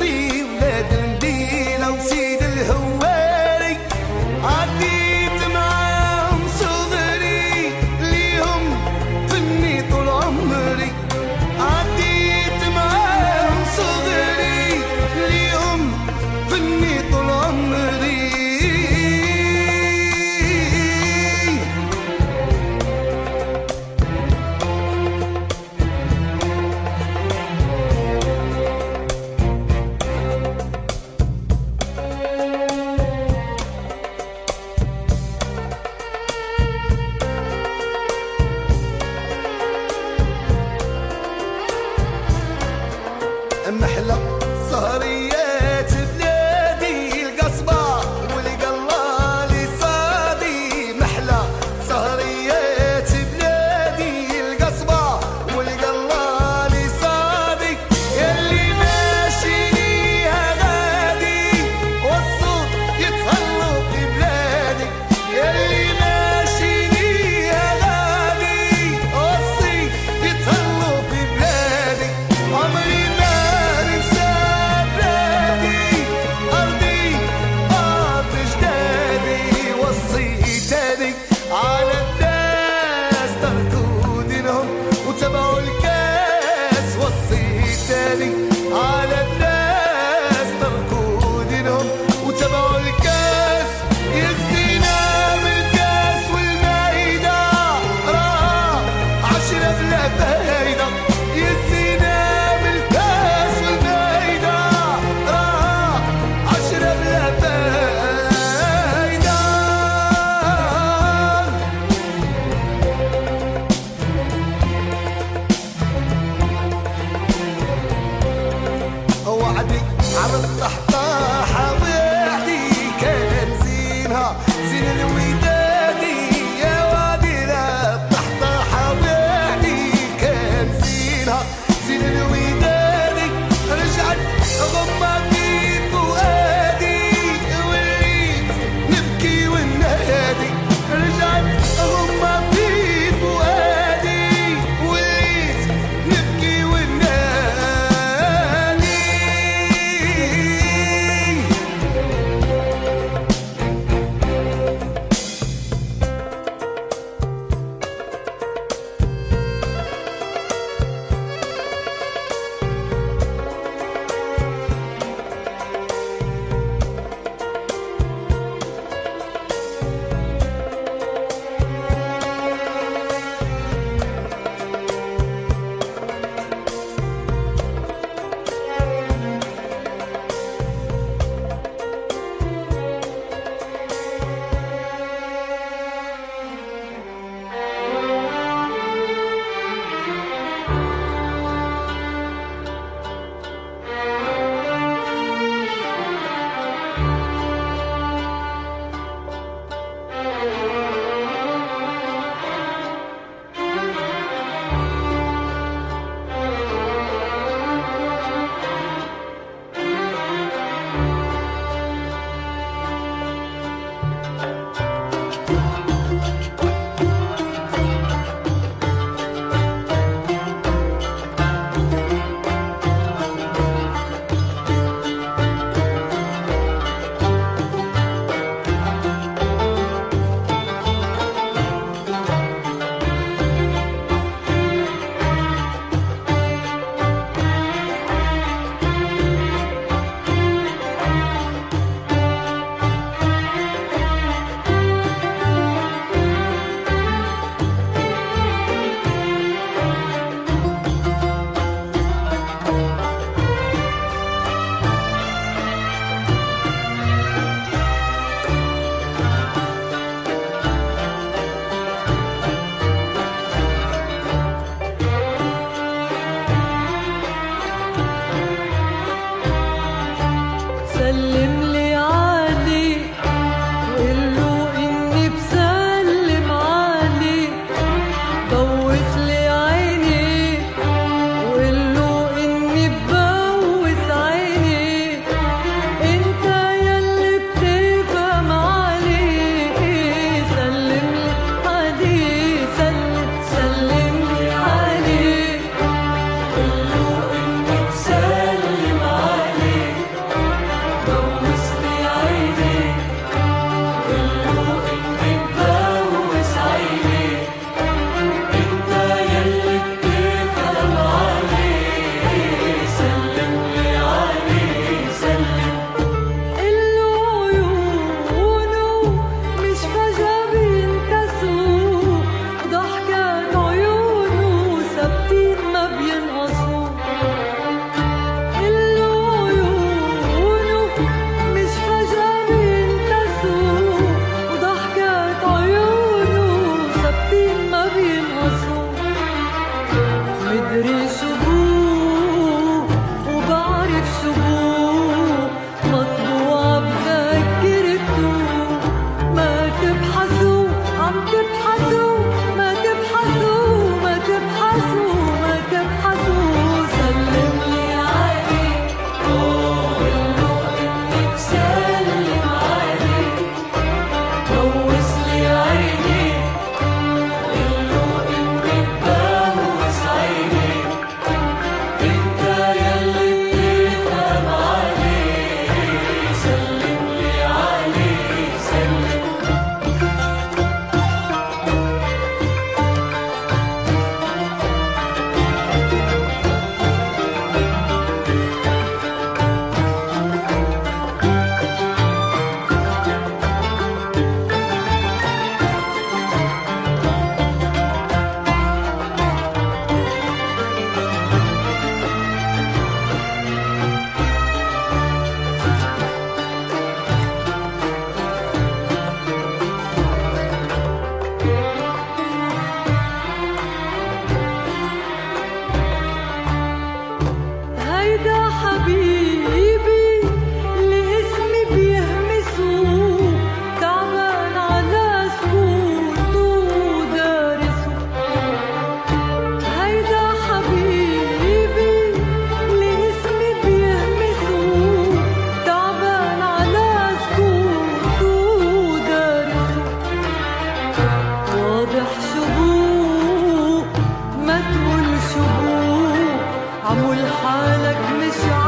معمول حالك مش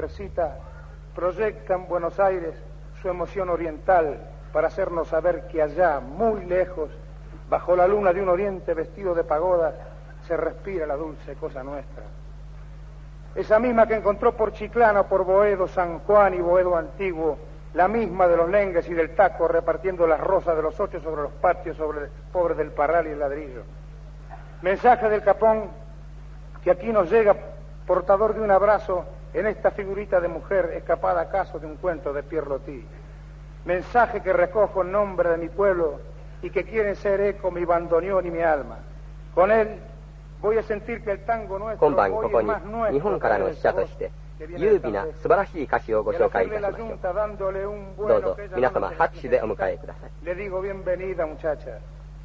Estercita proyectan Buenos Aires su emoción oriental para hacernos saber que allá, muy lejos, bajo la luna de un oriente vestido de pagoda, se respira la dulce cosa nuestra. Esa misma que encontró por Chiclana, por Boedo, San Juan y Boedo Antiguo, la misma de los lengues y del taco repartiendo las rosas de los ocho sobre los patios, sobre el pobre del parral y el ladrillo. Mensaje del capón que aquí nos llega portador de un abrazo en esta figurita de mujer escapada acaso de un cuento de Pierre Loti. Mensaje que recojo en nombre de mi pueblo y que quiere ser eco mi bandoneón y mi alma. Con él voy a sentir que el tango nuestro 今晩 hoy ここ es に más nuestro 日本からの使者として優美な素晴らしい歌詞をご紹介いたしましょう Junta dándole un どう bueno ぞ que ella 皆 no 様 nos 拍手でお迎えください Le digo bienvenida, muchacha.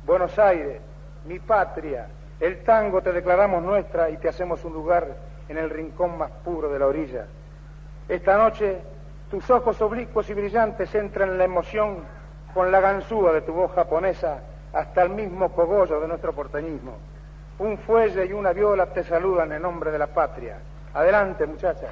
Buenos Aires, mi patria. El tango te declaramos nuestra y te hacemos un lugar en el rincón más puro de la orilla. Esta noche, tus ojos oblicuos y brillantes entran en la emoción con la ganzúa de tu voz japonesa hasta el mismo cogollo de nuestro porteñismo. Un fuelle y una viola te saludan en nombre de la patria. Adelante, muchacha.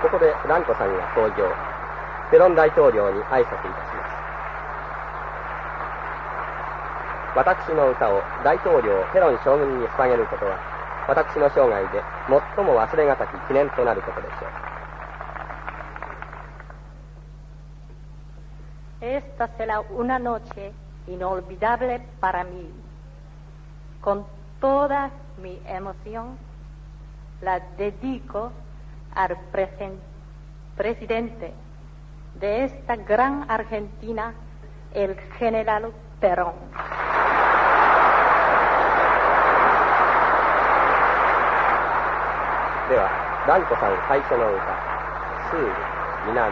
ここで蘭子さんが登場ペロン大統領に挨拶いたします 私の歌を大統領ペロン将軍に捧げることは私の生涯で最も忘れがたき記念となることでしょう Esta será una noche inolvidable para mí. Con toda mi emoción la dedico al presen- presidente de esta gran Argentina, el general Perón. では蘭子さん最初の歌「スール南」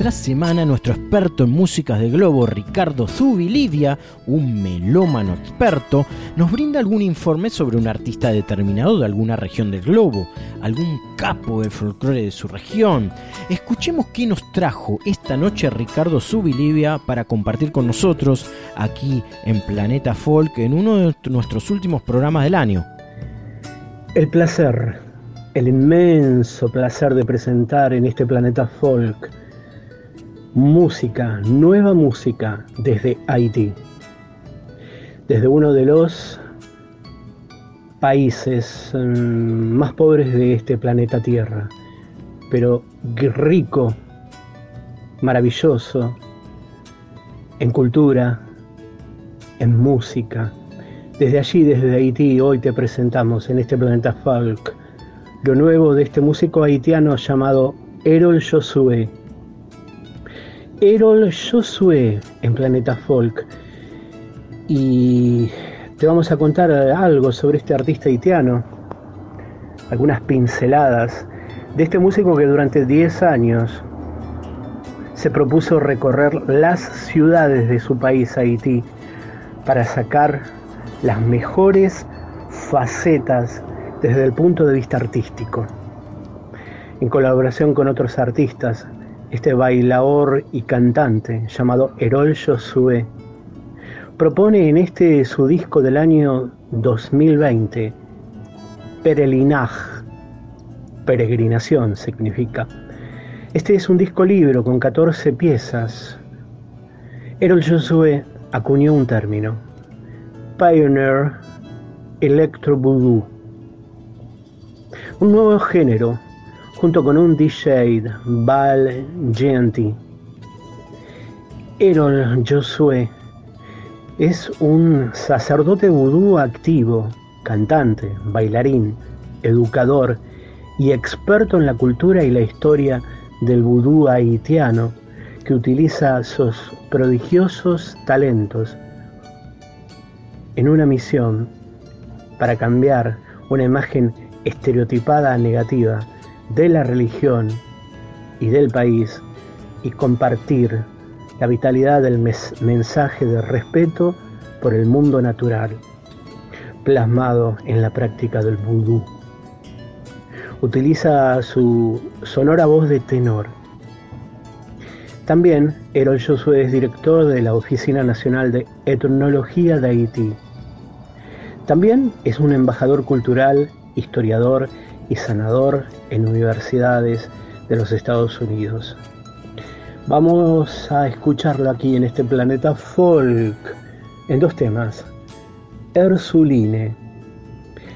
Tras semana, nuestro experto en músicas de globo, Ricardo Zubilidia, un melómano experto, nos brinda algún informe sobre un artista determinado de alguna región del globo, algún capo del folclore de su región. Escuchemos qué nos trajo esta noche Ricardo Zubilidia para compartir con nosotros aquí en Planeta Folk en uno de nuestros últimos programas del año. El placer, el inmenso placer de presentar en este planeta folk música, nueva música desde Haití, desde uno de los países mm, más pobres de este planeta Tierra, pero rico, maravilloso en cultura, en música. Desde allí, desde Haití, hoy te presentamos en este planeta folk lo nuevo de este músico haitiano llamado Erol Josué. Erol Josué en Planeta Folk. Y te vamos a contar algo sobre este artista haitiano, algunas pinceladas de este músico que durante 10 años se propuso recorrer las ciudades de su país, Haití, para sacar las mejores facetas desde el punto de vista artístico. En colaboración con otros artistas, este bailador y cantante llamado Erol Josué propone en este su disco del año 2020, Perelinaj, peregrinación significa. Este es un disco libro con 14 piezas. Erol Josué acuñó un término, Pioneer Electro Voodoo un nuevo género junto con un DJ, Val Genti. Erol Josué es un sacerdote vudú activo, cantante, bailarín, educador y experto en la cultura y la historia del vudú haitiano que utiliza sus prodigiosos talentos en una misión para cambiar una imagen estereotipada negativa de la religión y del país y compartir la vitalidad del mensaje de respeto por el mundo natural, plasmado en la práctica del vudú. Utiliza su sonora voz de tenor. También Erol Josué es director de la Oficina Nacional de Etnología de Haití. También es un embajador cultural historiador y sanador en universidades de los Estados Unidos. Vamos a escucharlo aquí en este planeta folk en dos temas. Erzuline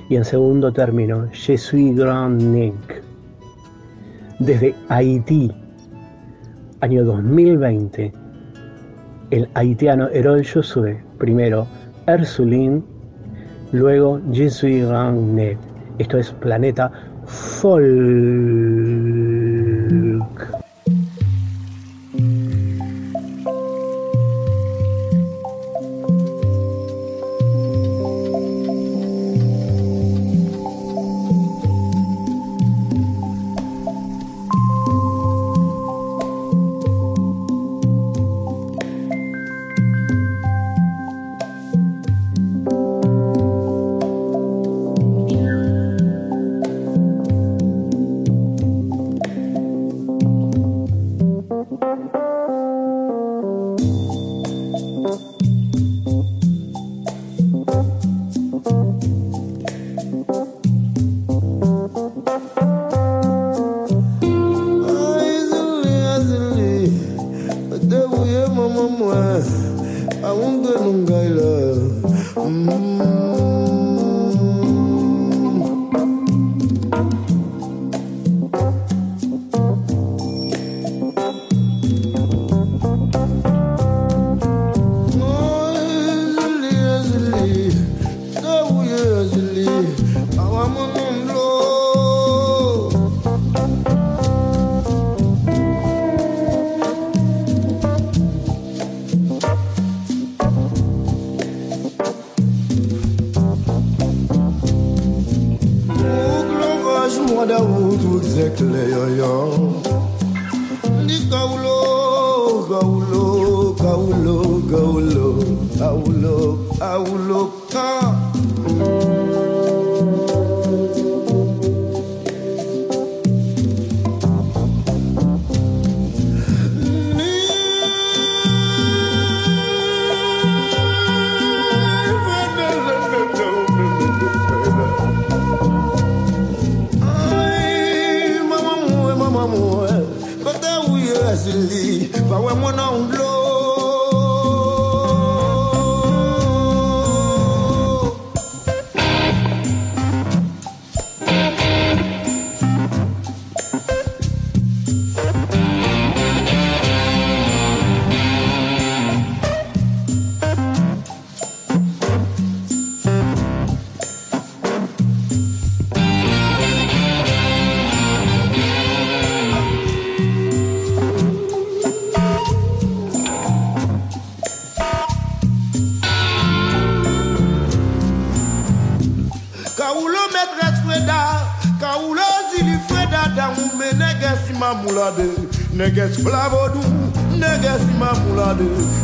y en segundo término, Je suis grand Nick. Desde Haití, año 2020, el haitiano Herol Josué, primero Erzuline, luego Je suis grand Nick. Esto es Planeta Folk. Neges geç neges dou,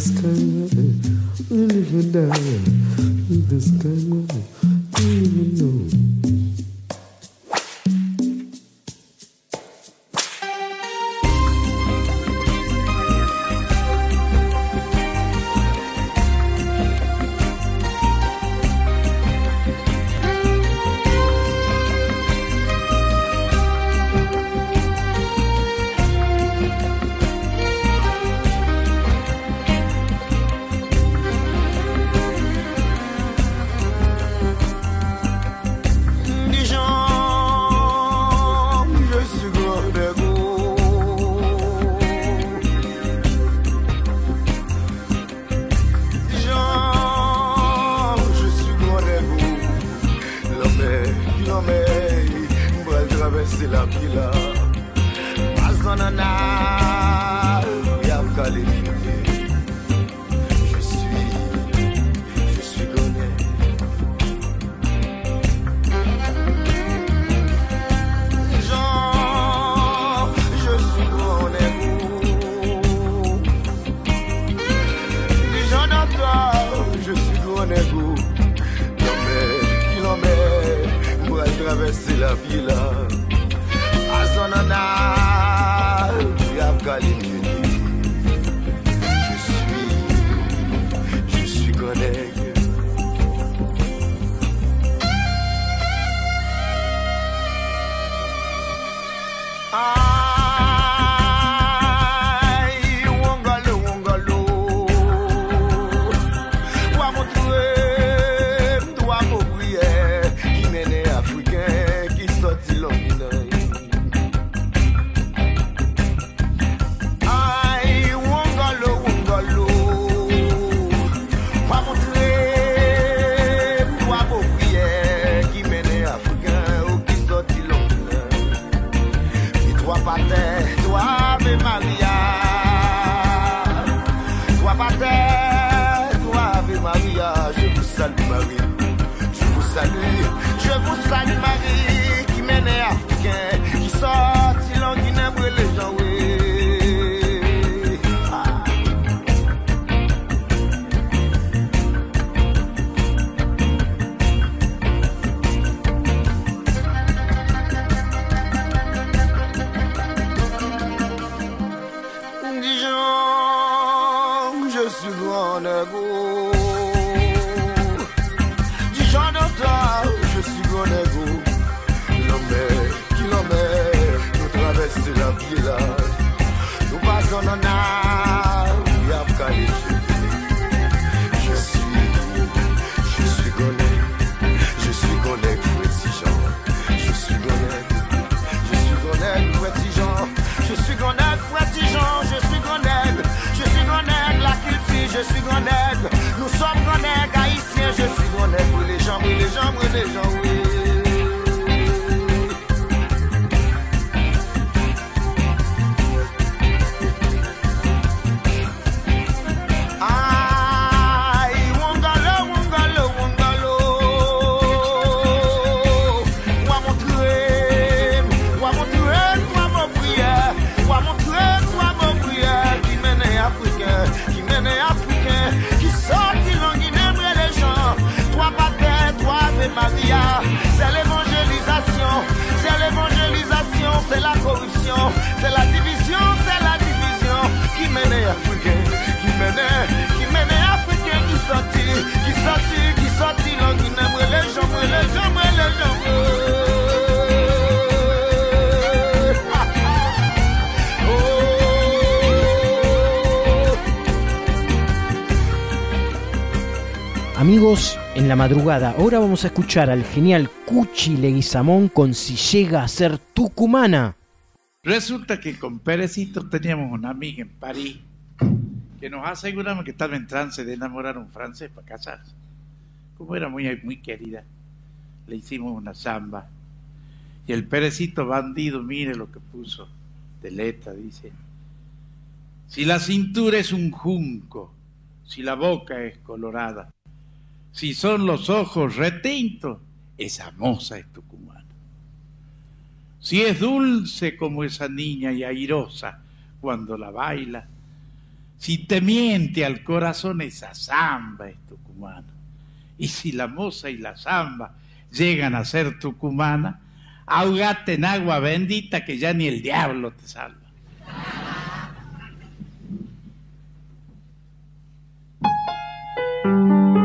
the sky. We live and die in the sky. Do you know? C'est la division, c'est la division qui mène africain, qui mène, qui mène africain qui sorti, qui sorti, qui sorti, l'on qui n'aime les gens, les gens, les gens. Amigos, en la madrugada, ahora vamos a escuchar al genial Cuchi Leguizamón con Si llega a ser tucumana. Resulta que con Perecito teníamos una amiga en París que nos aseguramos que estaba en trance de enamorar a un francés para casarse. Como era muy, muy querida, le hicimos una samba. Y el Perecito bandido, mire lo que puso de letra, dice. Si la cintura es un junco, si la boca es colorada, si son los ojos retintos, esa moza es tucumana. Si es dulce como esa niña y airosa cuando la baila, si te miente al corazón esa zamba es tucumana. Y si la moza y la zamba llegan a ser tucumana, ahogate en agua bendita que ya ni el diablo te salva.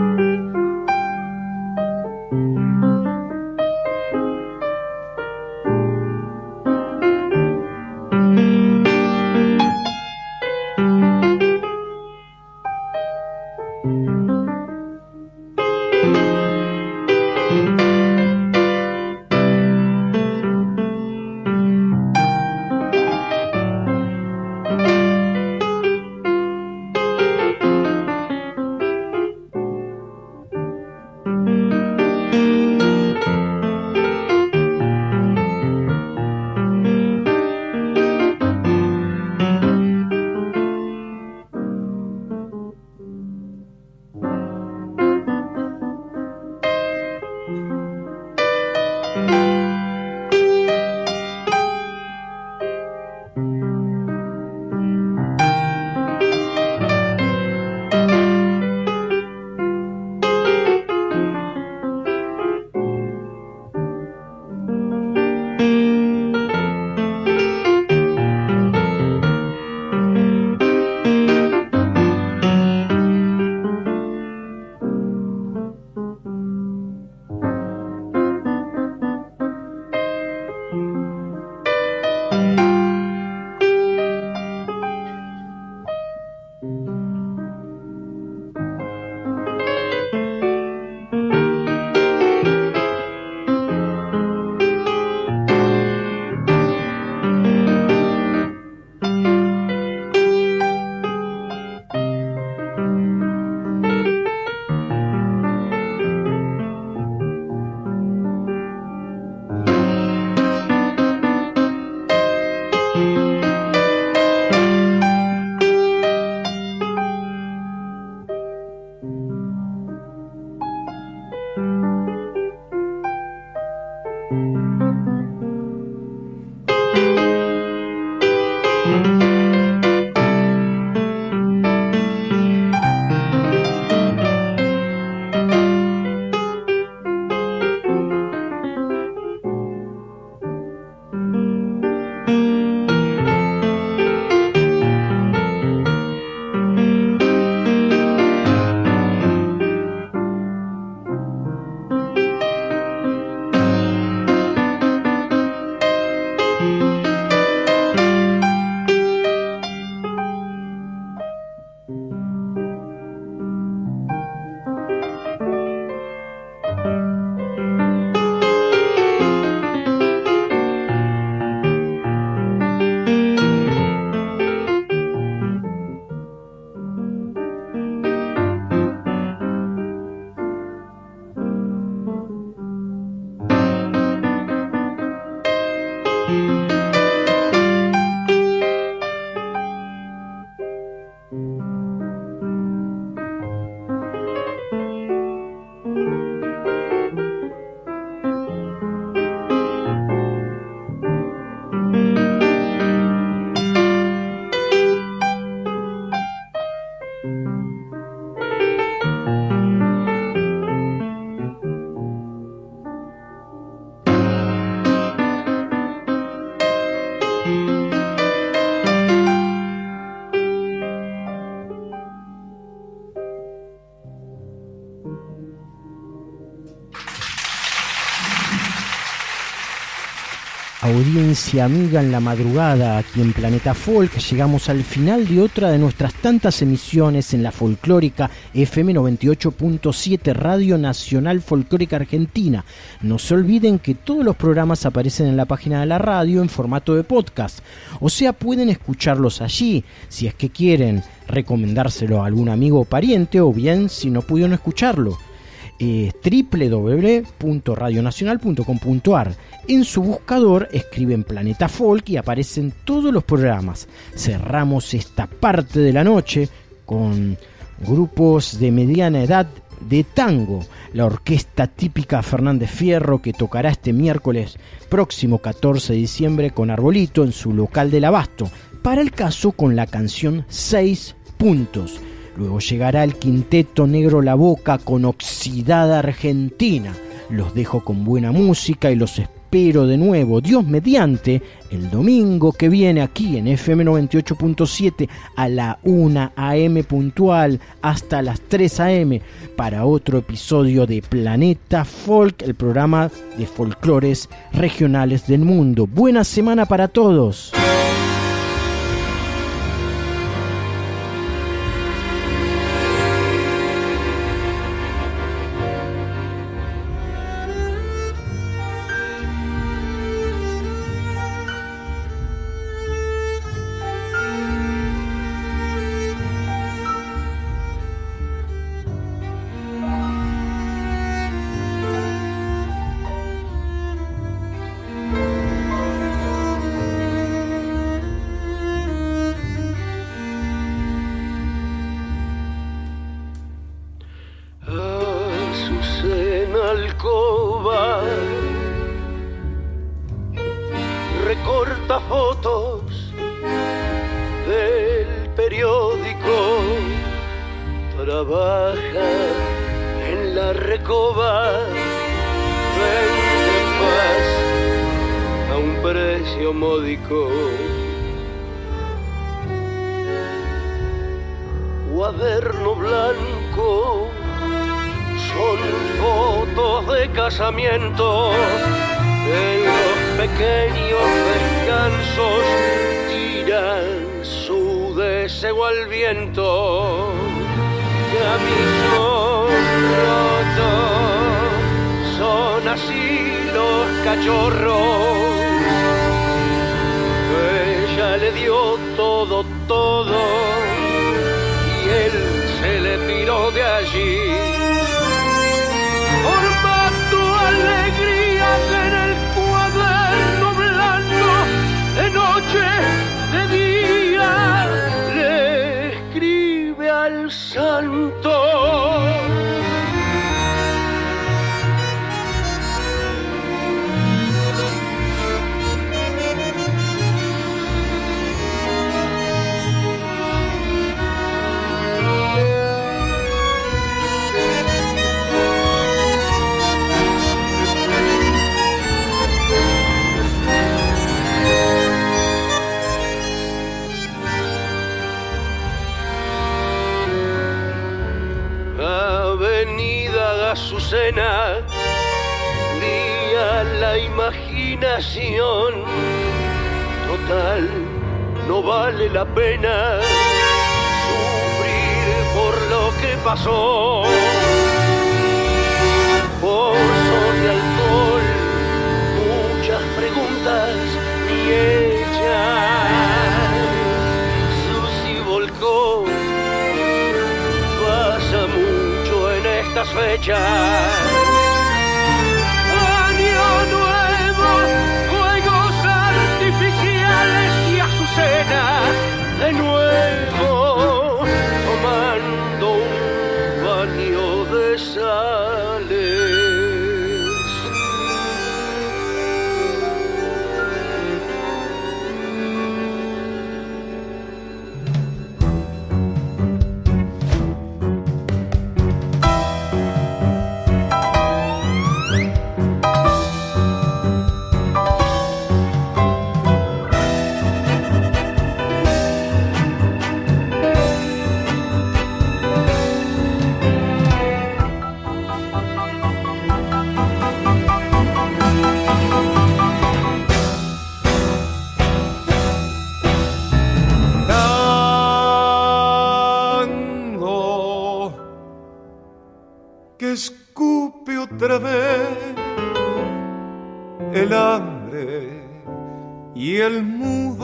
Audiencia amiga en la madrugada aquí en Planeta Folk. Llegamos al final de otra de nuestras tantas emisiones en la folclórica FM 98.7 Radio Nacional Folclórica Argentina. No se olviden que todos los programas aparecen en la página de la radio en formato de podcast. O sea, pueden escucharlos allí si es que quieren recomendárselo a algún amigo o pariente o bien si no pudieron escucharlo eh, www.radionacional.com.ar. En su buscador escriben Planeta Folk y aparecen todos los programas. Cerramos esta parte de la noche con grupos de mediana edad de tango, la orquesta típica Fernández Fierro que tocará este miércoles próximo 14 de diciembre con Arbolito en su local del Abasto, para el caso con la canción 6 puntos. Luego llegará el quinteto Negro La Boca con Oxidada Argentina. Los dejo con buena música y los espero de nuevo, Dios mediante, el domingo que viene aquí en FM 98.7 a la 1 AM puntual hasta las 3 AM para otro episodio de Planeta Folk, el programa de folclores regionales del mundo. Buena semana para todos. Alcoba. Recorta fotos del periódico, trabaja en la recoba, vende a un precio módico. Cuaderno blanco fotos de casamiento en los pequeños descansos tiran su deseo al viento. Camisón roto son así los cachorros. Ella le dio todo todo y él se le tiró de allí Azucena, día la imaginación. Total, no vale la pena sufrir por lo que pasó. Pozo de alcohol, muchas preguntas y ella. Fechas. Año nuevo, juegos artificiales y azucena de nuevo,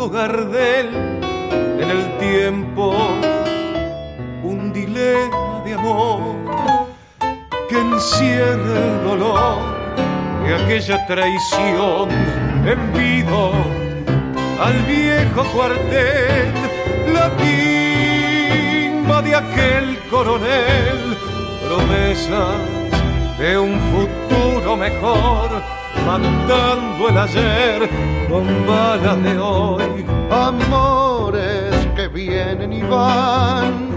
en el tiempo un dilema de amor que encierra el dolor de aquella traición envido al viejo cuartel la timba de aquel coronel promesas de un futuro mejor matando el ayer con balas de hoy. Amores que vienen y van,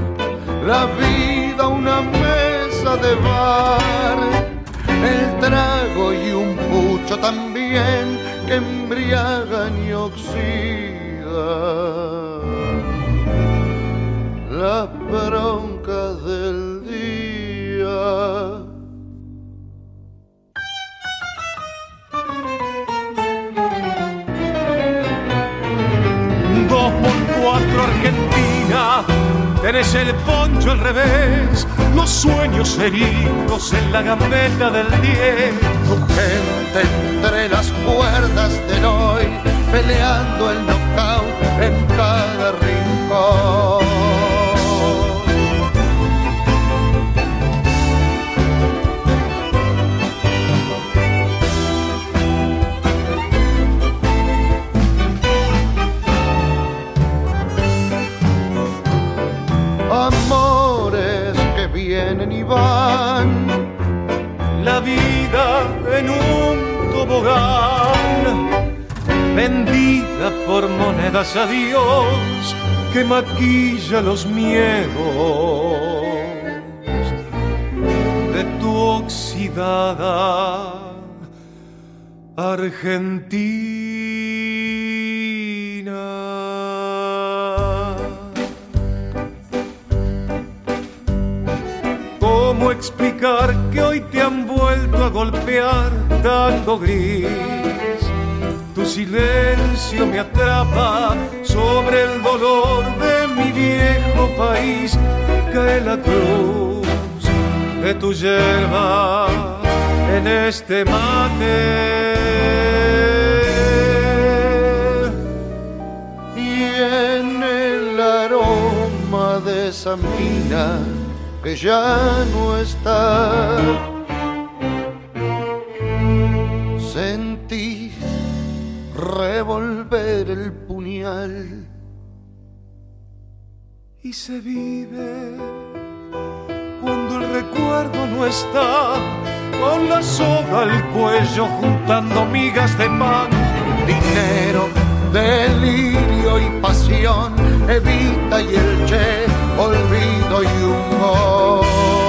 la vida una mesa de bar, el trago y un pucho también que embriagan y oxidan. Las broncas tenés el poncho al revés, los sueños heridos en la gambeta del diez. Tu gente entre las cuerdas del hoy, peleando el knockout en cada rincón. Van, la vida en un tobogán, vendida por monedas a Dios que maquilla los miedos de tu oxidada Argentina. Explicar que hoy te han vuelto a golpear tanto gris? Tu silencio me atrapa sobre el dolor de mi viejo país. Cae la cruz de tu yerba en este mate. y en el aroma de esa mina que ya no está. Sentís revolver el puñal y se vive cuando el recuerdo no está con la soga al cuello juntando migas de pan dinero, delirio y pasión, Evita y el Che, olvido y humor.